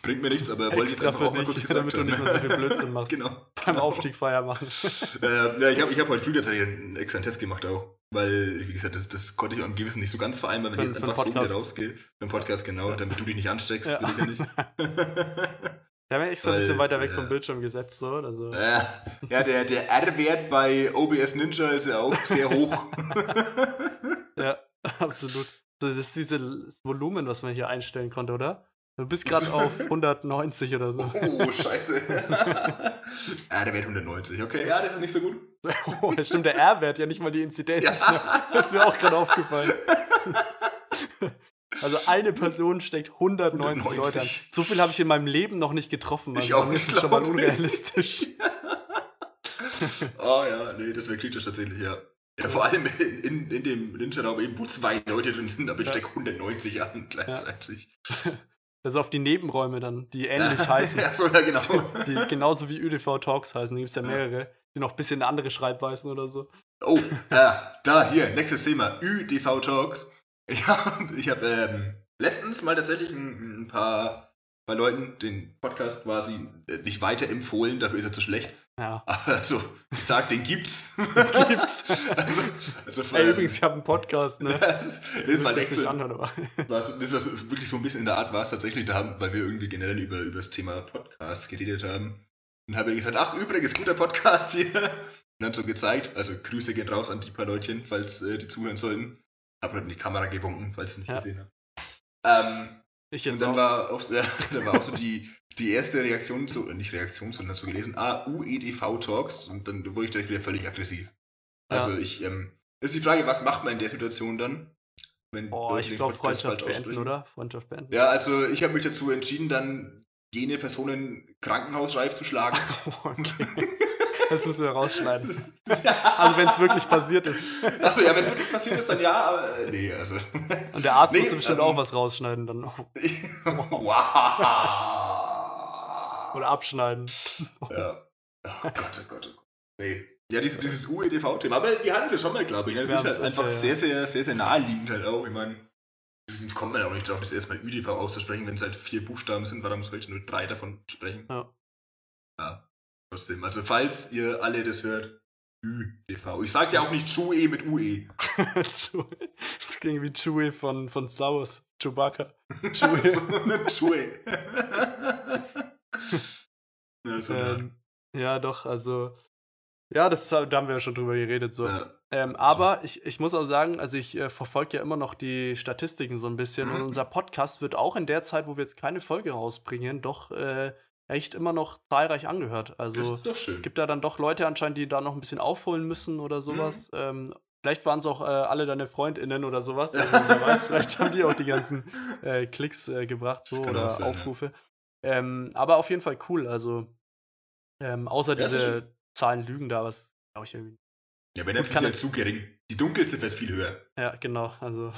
Bringt mir nichts, aber wollte ich jetzt einfach auch mal kurz gesagt damit du haben. nicht mehr so viel Blödsinn machst. genau. Beim genau. Aufstieg Feier machen. Äh, ja, ich habe ich hab heute früh tatsächlich einen extra Test gemacht auch. Weil, wie gesagt, das, das konnte ich auch im Gewissen nicht so ganz vereinbaren, wenn Für- ich für einfach so wieder rausgehe. Beim Podcast, genau, damit du dich nicht ansteckst, Ja. will ich ja nicht. Der hat mich extra ein bisschen weiter weg vom Bildschirm gesetzt, so. Also, ja, der, der R-Wert bei OBS Ninja ist ja auch sehr hoch. (laughs) ja, absolut. Das ist dieses Volumen, was man hier einstellen konnte, oder? Du bist gerade auf (laughs) 190 oder so. Oh, scheiße. (laughs) R-Wert 190, okay, ja, das ist nicht so gut. (laughs) Oh, das stimmt, der R-Wert, ja nicht mal die Inzidenz. Ja. Ne? Das ist mir auch gerade aufgefallen. Also eine Person steckt 190, Leute an. 190. So viel habe ich in meinem Leben noch nicht getroffen. Also Ich auch ist nicht, es schon mal unrealistisch. Oh ja, nee, das wäre kritisch tatsächlich, ja. Ja, vor allem in, in, in dem Ninja-Raum eben, wo zwei Leute drin sind, aber ich ja. stecke 190 an gleichzeitig. Ja. Also auf die Nebenräume dann, die (laughs) ähnlich heißen. ja, so, ja, genau. Die, die genauso wie ÜDV Talks heißen. Da gibt es ja mehrere, die noch ein bisschen andere Schreibweisen oder so. Oh, ja, da, hier, nächstes Thema. ÜDV Talks. Ja, (laughs) ich habe ähm, letztens mal tatsächlich ein, ein paar, paar Leuten den Podcast quasi äh, nicht weiterempfohlen, dafür ist er zu schlecht. Ja. (laughs) Also, ich sag, den gibt's. (laughs) gibt's. also, also Ey, allem, übrigens, ich habe einen Podcast, ne? (laughs) das ist, das mal echt anhören, aber. das ist wirklich so ein bisschen in der Art war es tatsächlich da, weil wir irgendwie generell über, über das Thema Podcast geredet haben. Und habe ich gesagt, ach, übrigens, guter Podcast hier. Und dann so gezeigt, also Grüße gehen raus an die paar Leutchen, falls äh, die zuhören sollten. Hab halt in die Kamera gewunken, falls sie nicht ja. gesehen haben. Ähm, ich jetzt und dann auch. war auch, ja, (laughs) dann war auch so die, die erste Reaktion zu, nicht Reaktion, sondern so gelesen, ah, UEDV Talks und dann wurde ich direkt wieder völlig aggressiv. Also ja. ich, ähm, ist die Frage, was macht man in der Situation dann? Wenn oh, ich glaube Freundschaft beenden, oder? Freundschaft beenden. Ja, also ich habe mich dazu entschieden, dann jene Personen krankenhausreif zu schlagen. (laughs) okay. (laughs) Das müssen wir rausschneiden. (laughs) Also wenn es wirklich passiert ist. Achso, ja, wenn es wirklich passiert ist, dann ja, aber äh, nee, also. Und der Arzt nee, muss bestimmt ähm, auch was rausschneiden dann. (laughs) wow. Oder abschneiden. Ja. Oh Gott, oh Gott, oh Gott. Nee. Ja, dieses, dieses UEDV-Thema. Aber wir hatten es ja schon mal, glaube ich. Ne? Das ist halt einfach sehr, sehr, sehr, sehr naheliegend halt auch. Ich meine, kommt man auch nicht drauf, das erstmal ÜDV auszusprechen. Wenn es halt vier Buchstaben sind, warum soll ich nur drei davon sprechen? Ja. Ja. Trotzdem, also falls ihr alle das hört, ÜDV. Ich sag ja auch nicht Chewie mit UE. (laughs) das klingt wie Chewie von, von Star Wars. Chewbacca. Chewie. Chewie. (laughs) ja, so ähm, ja, doch, also. Ja, das, da haben wir ja schon drüber geredet. So. Ja. Ähm, aber ich, ich muss auch sagen, also ich äh, verfolge ja immer noch die Statistiken so ein bisschen. Mhm. Und unser Podcast wird auch in der Zeit, wo wir jetzt keine Folge rausbringen, doch äh, echt immer noch zahlreich angehört. Also gibt da dann doch Leute anscheinend, die da noch ein bisschen aufholen müssen oder sowas. Mhm. Ähm, vielleicht waren es auch äh, alle deine FreundInnen oder sowas. (laughs) Also, wer weiß, vielleicht haben die auch die ganzen äh, Klicks äh, gebracht so, oder sein, Aufrufe. Ja. Ähm, aber auf jeden Fall cool. Also ähm, außer ja, diese Zahlen lügen da, was glaube ich irgendwie. Ja, wenn jetzt ist ja zu gering. Die Dunkelziffer ist viel höher. Ja, genau. Also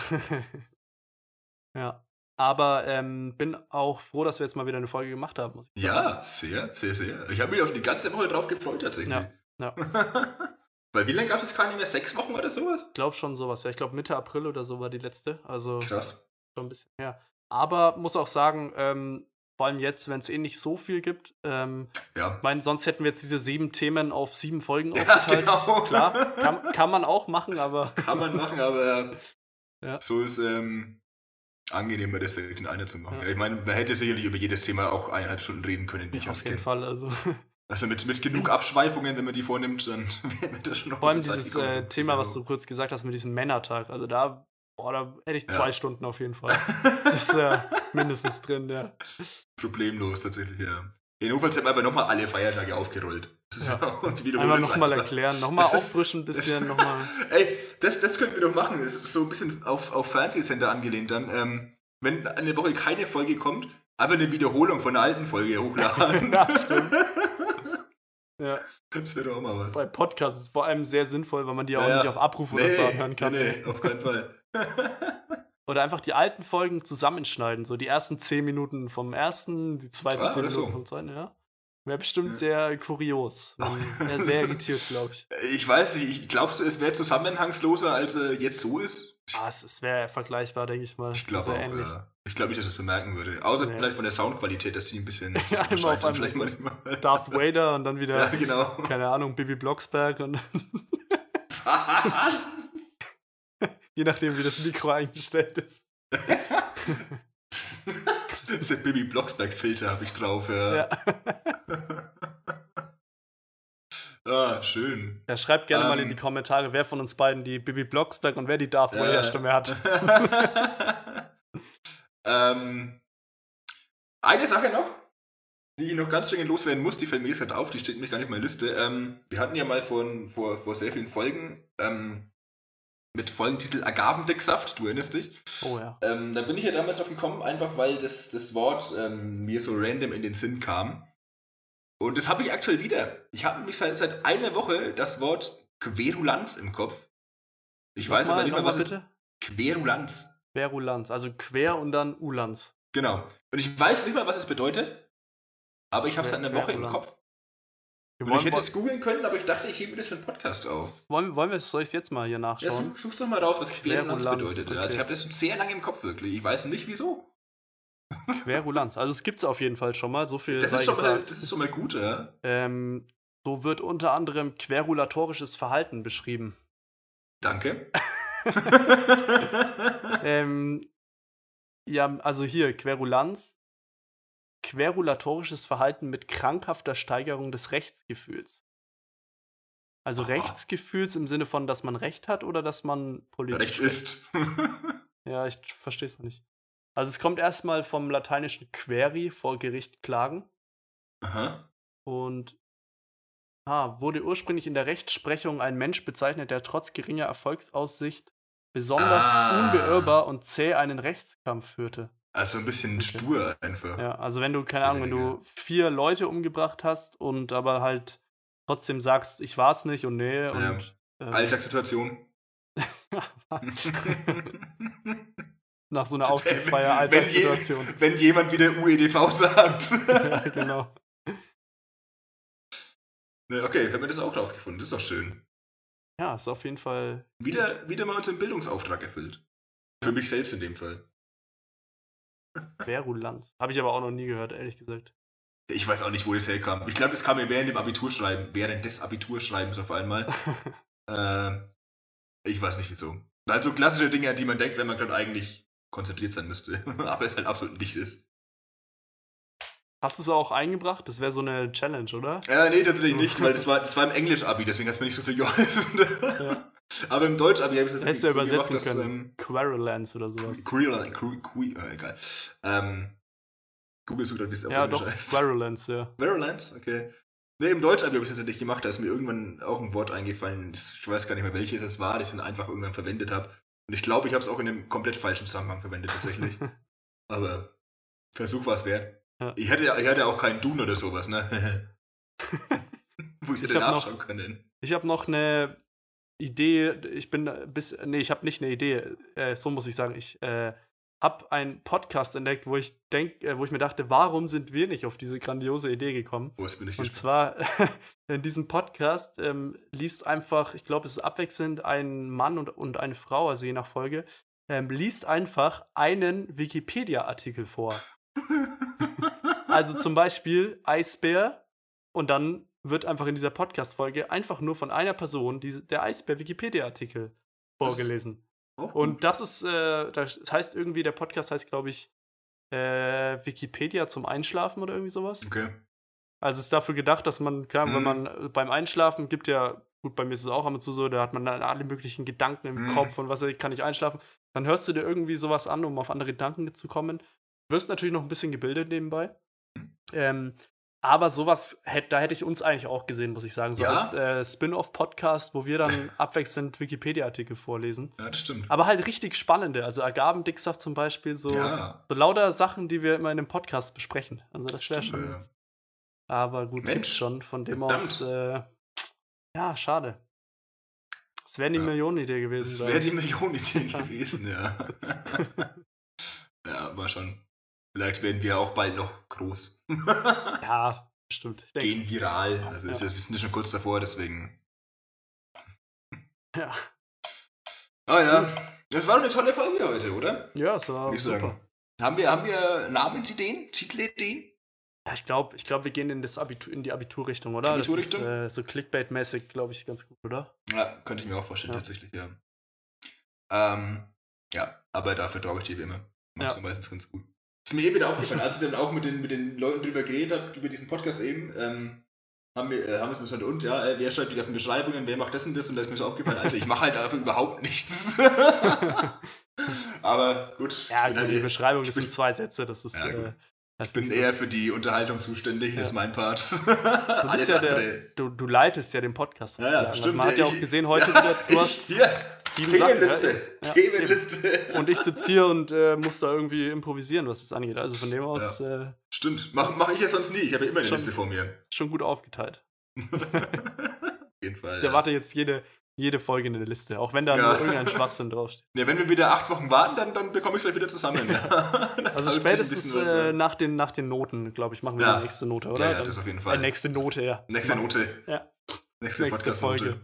(laughs) ja. Aber ähm, bin auch froh, dass wir jetzt mal wieder eine Folge gemacht haben. ja, sehr, sehr, sehr. Ich habe mich auch schon die ganze Woche drauf gefreut, tatsächlich. Ja. ja. (laughs) Weil wie lange gab es keine mehr? Sechs Wochen oder sowas? Ich glaube schon sowas, ja. Ich glaube Mitte April oder so war die letzte. Also Krass. Schon ein bisschen her. Aber muss auch sagen, ähm, vor allem jetzt, wenn es eh nicht so viel gibt. Ähm, ja. mein, sonst hätten wir jetzt diese sieben Themen auf sieben Folgen (laughs) ja, aufgeteilt. Genau. Klar, kann, kann man auch machen, aber. Kann man machen, aber (laughs) ja. so ist ähm, angenehmer, das in einer zu machen. Ja. Ich meine, man hätte sicherlich über jedes Thema auch eineinhalb Stunden reden können, wie ja, ich Auf jeden kenn. Fall, also. (laughs) Also mit, mit genug Abschweifungen, wenn man die vornimmt, dann (laughs) wäre das schon noch Vor allem dieses äh, Thema, was du kurz gesagt hast mit diesem Männertag. Also da, boah, da hätte ich zwei ja. Stunden auf jeden Fall. (laughs) das ist ja mindestens drin, ja. Problemlos tatsächlich, ja. Jedenfalls haben wir aber nochmal alle Feiertage aufgerollt. (laughs) Ja. und Einmal nochmal erklären, nochmal auffrischen ein bisschen, nochmal. (laughs) Ey, das, das könnten wir doch machen. Das ist so ein bisschen auf, auf Fernsehsender angelehnt dann. Ähm, wenn eine Woche keine Folge kommt, aber eine Wiederholung von einer alten Folge hochladen. (laughs) ja, stimmt. Ja. Das wäre doch auch mal was. Bei Podcasts ist es vor allem sehr sinnvoll, weil man die auch ja, nicht auf Abruf nee, oder so anhören kann. Nee, nee, auf keinen Fall. oder einfach die alten Folgen zusammenschneiden. So die ersten 10 Minuten vom ersten, die zweiten ah, 10 Minuten so. vom zweiten, ja. Wäre bestimmt ja. sehr kurios. Wäre (laughs) sehr irritiert, glaube ich. Ich weiß nicht, glaubst du, es wäre zusammenhangsloser, als äh, jetzt so ist? Ah, es, es wäre vergleichbar, denke ich mal. Ich glaube auch, ähnlich. ja. Ich glaube nicht, dass es bemerken würde. Außer nee. vielleicht von der Soundqualität, dass sie ein bisschen (laughs) ja, immer auf vielleicht manchmal. Darth Vader und dann wieder, (laughs) ja, genau. keine Ahnung, Bibi Blocksberg und Was? Je nachdem, wie das Mikro eingestellt ist. Das ist der Bibi Blocksberg-Filter habe ich drauf, ja. ja. (laughs) ah, schön. Ja, schreibt gerne um, mal in ähm. die Kommentare, wer von uns beiden die Bibi Blocksberg und wer die Darth Vader-Stimme (laughs) hat. ähm, eine Sache noch, die ich noch ganz dringend loswerden muss, die fällt mir jetzt gerade auf, die steht nämlich gar nicht in meiner Liste. Ähm, wir hatten ja mal vor, vor, vor sehr vielen Folgen ähm, mit Folgentitel Agavendicksaft, du erinnerst dich? Oh ja. Ähm, da bin ich ja damals drauf gekommen, einfach weil das, das Wort ähm, mir so random in den Sinn kam. Und das habe ich aktuell wieder. Ich habe mich seit, seit einer Woche das Wort Querulanz im Kopf. Ich weiß Nochmal- aber nicht mehr, was bitte. Querulanz. Querulanz, also quer und dann Ulanz. Genau. Und ich weiß nicht mal, was es bedeutet. Aber ich habe es seit einer Woche im. Kopf. Wir Und ich hätte es googeln können, aber ich dachte, ich hebe mir das für einen Podcast auf. wollen, wollen wir es, soll ich es jetzt mal hier Ja, nachschauen? such, such's doch mal raus, was Querulanz bedeutet. Ja, Also okay. ich habe das sehr lange im Kopf wirklich. Ich weiß nicht wieso. Querulanz. Also es gibt es auf jeden Fall schon mal, so viel Das ist, schon mal, das ist schon mal gut, ja. Ähm, so wird unter anderem querulatorisches Verhalten beschrieben. Danke. (laughs) ähm, ja, also hier, Querulanz. Querulatorisches Verhalten mit krankhafter Steigerung des Rechtsgefühls. Also Ah. Rechtsgefühls im Sinne von, dass man Recht hat oder dass man politisch Rechts ist. (laughs) Ja, ich verstehe es noch nicht. Also es kommt erstmal vom lateinischen queri, vor Gericht klagen. Aha. Und ah, wurde ursprünglich in der Rechtsprechung ein Mensch bezeichnet, der trotz geringer Erfolgsaussicht besonders Ah. unbeirrbar und zäh einen Rechtskampf führte. Also ein bisschen Okay. stur einfach. Ja, also wenn du, keine Ahnung, wenn du vier Leute umgebracht hast und aber halt trotzdem sagst, ich war's nicht und nee und ähm, Alltagssituation. (laughs) nach so einer (laughs) Aufstiegsfeier Alltagssituation. Wenn, je, wenn jemand wieder UEDV sagt. (laughs) ja, genau. Ne, okay, wir haben das auch rausgefunden. Das ist doch schön. Ja, ist auf jeden Fall Wieder, wieder mal unseren Bildungsauftrag erfüllt. Für mich selbst in dem Fall. Querulanz. Habe ich aber auch noch nie gehört, ehrlich gesagt. Ich weiß auch nicht, wo das herkam. Ich glaube, das kam mir während dem Abiturschreiben, während des Abiturschreibens auf einmal. (laughs) äh, ich weiß nicht wieso. Halt so klassische Dinge, an die man denkt, wenn man gerade eigentlich konzentriert sein müsste. (laughs) Aber es halt absolut nicht ist. Hast du es auch eingebracht? Das wäre so eine Challenge, oder? Äh, nee, tatsächlich nicht, weil das war, das war im Englisch-Abi, deswegen hat es mir nicht so viel (laughs) geholfen. Ja. Aber im Deutsch-Abi habe ich es Hättest du übersetzen dass, können. ähm, Querulance oder sowas. Queer, äh, egal. Ähm, Google sucht halt, wie es auf Ja, Englisch doch, heißt. Querulance, ja. Virulence, okay. Ne, im Deutsch habe ich es tatsächlich gemacht, da ist mir irgendwann auch ein Wort eingefallen, ich weiß gar nicht mehr welches das war, das ich dann einfach irgendwann verwendet habe. Und ich glaube, ich habe es auch in einem komplett falschen Zusammenhang verwendet, tatsächlich. (laughs) Aber Versuch war es wert. Ja. Ich, hätte, ich hatte auch keinen Dun oder sowas, ne? (laughs) Wo ich Ich hätte noch- nachschauen können. Ich habe noch eine Idee, ich bin bis, nee, ich habe nicht eine Idee, äh, so muss ich sagen, ich äh, habe einen Podcast entdeckt, wo ich denk, äh, wo ich mir dachte, warum sind wir nicht auf diese grandiose Idee gekommen? Wo ist bin ich Und zwar (laughs) in diesem Podcast ähm, liest einfach, ich glaube, es ist abwechselnd ein Mann und, und eine Frau, also je nach Folge, ähm, liest einfach einen Wikipedia-Artikel vor. (laughs) Also zum Beispiel Eisbär und dann wird einfach in dieser Podcast-Folge einfach nur von einer Person diese, der Eisbär-Wikipedia-Artikel Das- vorgelesen. Auch Und das ist, äh, das heißt irgendwie, der Podcast heißt, glaube ich, äh, Wikipedia zum Einschlafen oder irgendwie sowas. Okay. Also ist dafür gedacht, dass man, klar, wenn Mhm. man äh, beim Einschlafen gibt ja, gut, bei mir ist es auch ab und zu so, da hat man dann alle möglichen Gedanken im Mhm. Kopf und was kann ich einschlafen. Dann hörst du dir irgendwie sowas an, um auf andere Gedanken zu kommen. Wirst natürlich noch ein bisschen gebildet nebenbei. Mhm. Ähm, aber sowas, hätt, da hätte ich uns eigentlich auch gesehen, muss ich sagen. So Ja? als äh, Spin-off-Podcast, wo wir dann (laughs) abwechselnd Wikipedia-Artikel vorlesen. Ja, das stimmt. Aber halt richtig spannende, also Agavendicksaft zum Beispiel, so, ja, so lauter Sachen, die wir immer in einem Podcast besprechen. Also das wäre schon. ja. Aber gut, Mensch, gibt's schon. Von dem verdammt. aus, äh, ja, schade. Es wäre die Ja. Millionenidee gewesen. Glaub wäre die Millionenidee (laughs) gewesen, ja. (laughs) ja, mal schon. Vielleicht werden wir auch bald noch groß. (laughs) Ja, denke, Gehen viral. Also Ja. wir sind ja schon kurz davor, deswegen. ja. Ah ja. Das war eine tolle Folge heute, oder? ja, es war ich super. sagen. Haben wir, haben wir Namensideen? Titelideen? Ja, ich glaube, ich glaub, wir gehen in, das Abitur, in die Abiturrichtung, oder? Abiturrichtung? äh, so Clickbait-mäßig, glaube ich, ganz gut, oder? Ja, könnte ich mir auch vorstellen, Ja. tatsächlich, ja. Ähm, ja, aber dafür traue ich dir wie immer. Machst Ja. du meistens ganz gut. Ist mir eh wieder aufgefallen, als ich dann auch mit den, mit den Leuten drüber geredet habe, über diesen Podcast eben, ähm, haben wir, äh, haben wir gesagt, und ja, äh, wer schreibt die ganzen Beschreibungen, wer macht das und das und da ist mir so aufgefallen, Alter, ich mache halt einfach überhaupt nichts. (laughs) aber gut. ja, gut, halt die Beschreibung, das bin- sind zwei Sätze, das ist. Ja, äh, ich bin ist, eher für die Unterhaltung zuständig, das ist mein Part. Du, (laughs) ja der, du, du leitest ja den Podcast. Ja, ja. Also stimmt. Man hat ja auch Ich- gesehen, heute ja, wieder, du (laughs) ich, hast Themenliste. Ja, Themenliste. Und ich sitze hier und äh, muss da irgendwie improvisieren, was das angeht. Also von dem aus äh, Stimmt, mache mach ich ja sonst nie. Ich habe ja immer eine Schon. Liste vor mir. schon gut aufgeteilt. Auf jeden Fall. Der ja. warte jetzt jede, jede Folge in der Liste, auch wenn da ja. irgendein Schwachsinn draufsteht. Ja, wenn wir wieder acht Wochen warten, dann, dann bekomme ich es vielleicht wieder zusammen. (laughs) also spätestens äh, nach, den, nach den Noten, glaube ich, machen wir ja. die nächste Note, oder? Ja, ja das auf jeden Fall. Äh, nächste Note, ja. Nächste Note. Ja. Nächste, nächste Podcast-Note.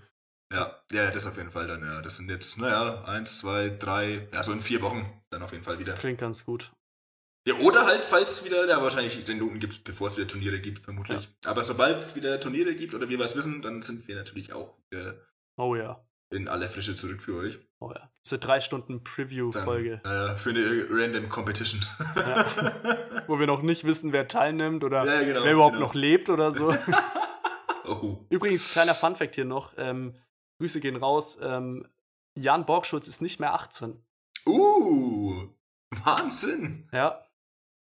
Ja, ja, das auf jeden Fall dann, ja. Das sind jetzt, naja, eins, zwei, drei, ja, so in vier Wochen dann auf jeden Fall wieder. Klingt ganz gut. Ja, oder halt, falls wieder, ja, wahrscheinlich den Noten gibt, bevor es wieder Turniere gibt, vermutlich. Ja. Aber sobald es wieder Turniere gibt oder wir was wissen, dann sind wir natürlich auch wieder oh, ja. in aller Frische zurück für euch. Oh ja. Das ist eine drei Stunden Preview-Folge. Naja, für eine Random Competition. Ja. (laughs) Wo wir noch nicht wissen, wer teilnimmt oder ja, genau, wer überhaupt genau. noch lebt oder so. (laughs) oh. Übrigens, kleiner Funfact hier noch. Ähm, Grüße gehen raus. Ähm, Jan Borgschutz ist nicht mehr 18. Uh, Wahnsinn. Ja.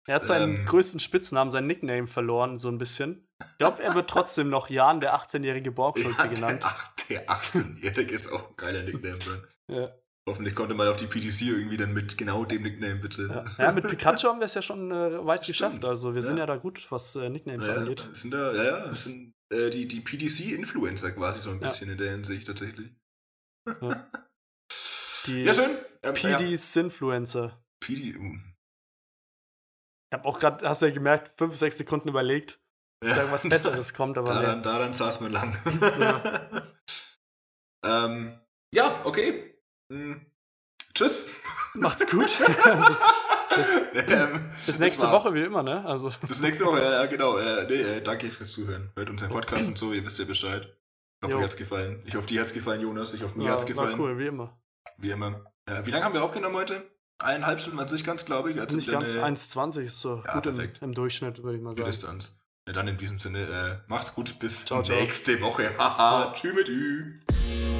Er hat seinen ähm, größten Spitznamen, seinen Nickname verloren, so ein bisschen. Ich glaube, er wird trotzdem noch Jan, der 18-jährige Borgschulze ja, genannt. Der, der 18-jährige ist auch ein geiler Nickname. Ja. Hoffentlich konnte mal auf die PDC irgendwie dann mit genau dem Nickname bitte. Ja, ja mit Pikachu haben wir es ja schon äh, weit Stimmt. geschafft. Also wir sind ja da gut, was äh, Nicknames ja, angeht. Sind da, ja, ja, sind äh, die, die PDC-Influencer quasi so ein bisschen in der Hinsicht tatsächlich. (laughs) Die ja, schön. Ähm, PD-Sinfluencer. PD, uh. Ich habe auch gerade, hast du ja gemerkt, fünf, sechs Sekunden überlegt, ja. dass irgendwas Besseres kommt, aber daran, nee. daran saß man lang. ja. (laughs) ähm, ja, okay. Hm. Tschüss. Macht's gut. (laughs) bis, bis, (laughs) ähm, bis nächste war, Woche wie immer, ne? Also. Bis nächste Woche, ja, genau. Äh, nee, äh, danke fürs Zuhören. Hört unseren Podcast und so, ihr wisst ja Bescheid. Ich hoffe, jo. euch hat's gefallen. Ich hoffe, dir hat's gefallen, Jonas. Ich hoffe, mir ja, hat's gefallen. War cool, wie immer. Wie immer. Äh, wie lange haben wir aufgenommen heute? Eineinhalb Stunden an sich ganz, glaube ich. Also Nicht ganz, 1,20 ist so ja, gut im, im, Durchschnitt, würde ich mal sagen. Für Distanz. Ja, dann in diesem Sinne, äh, macht's gut, bis ciao, nächste (laughs) ciao. Woche. Haha, tschüss mit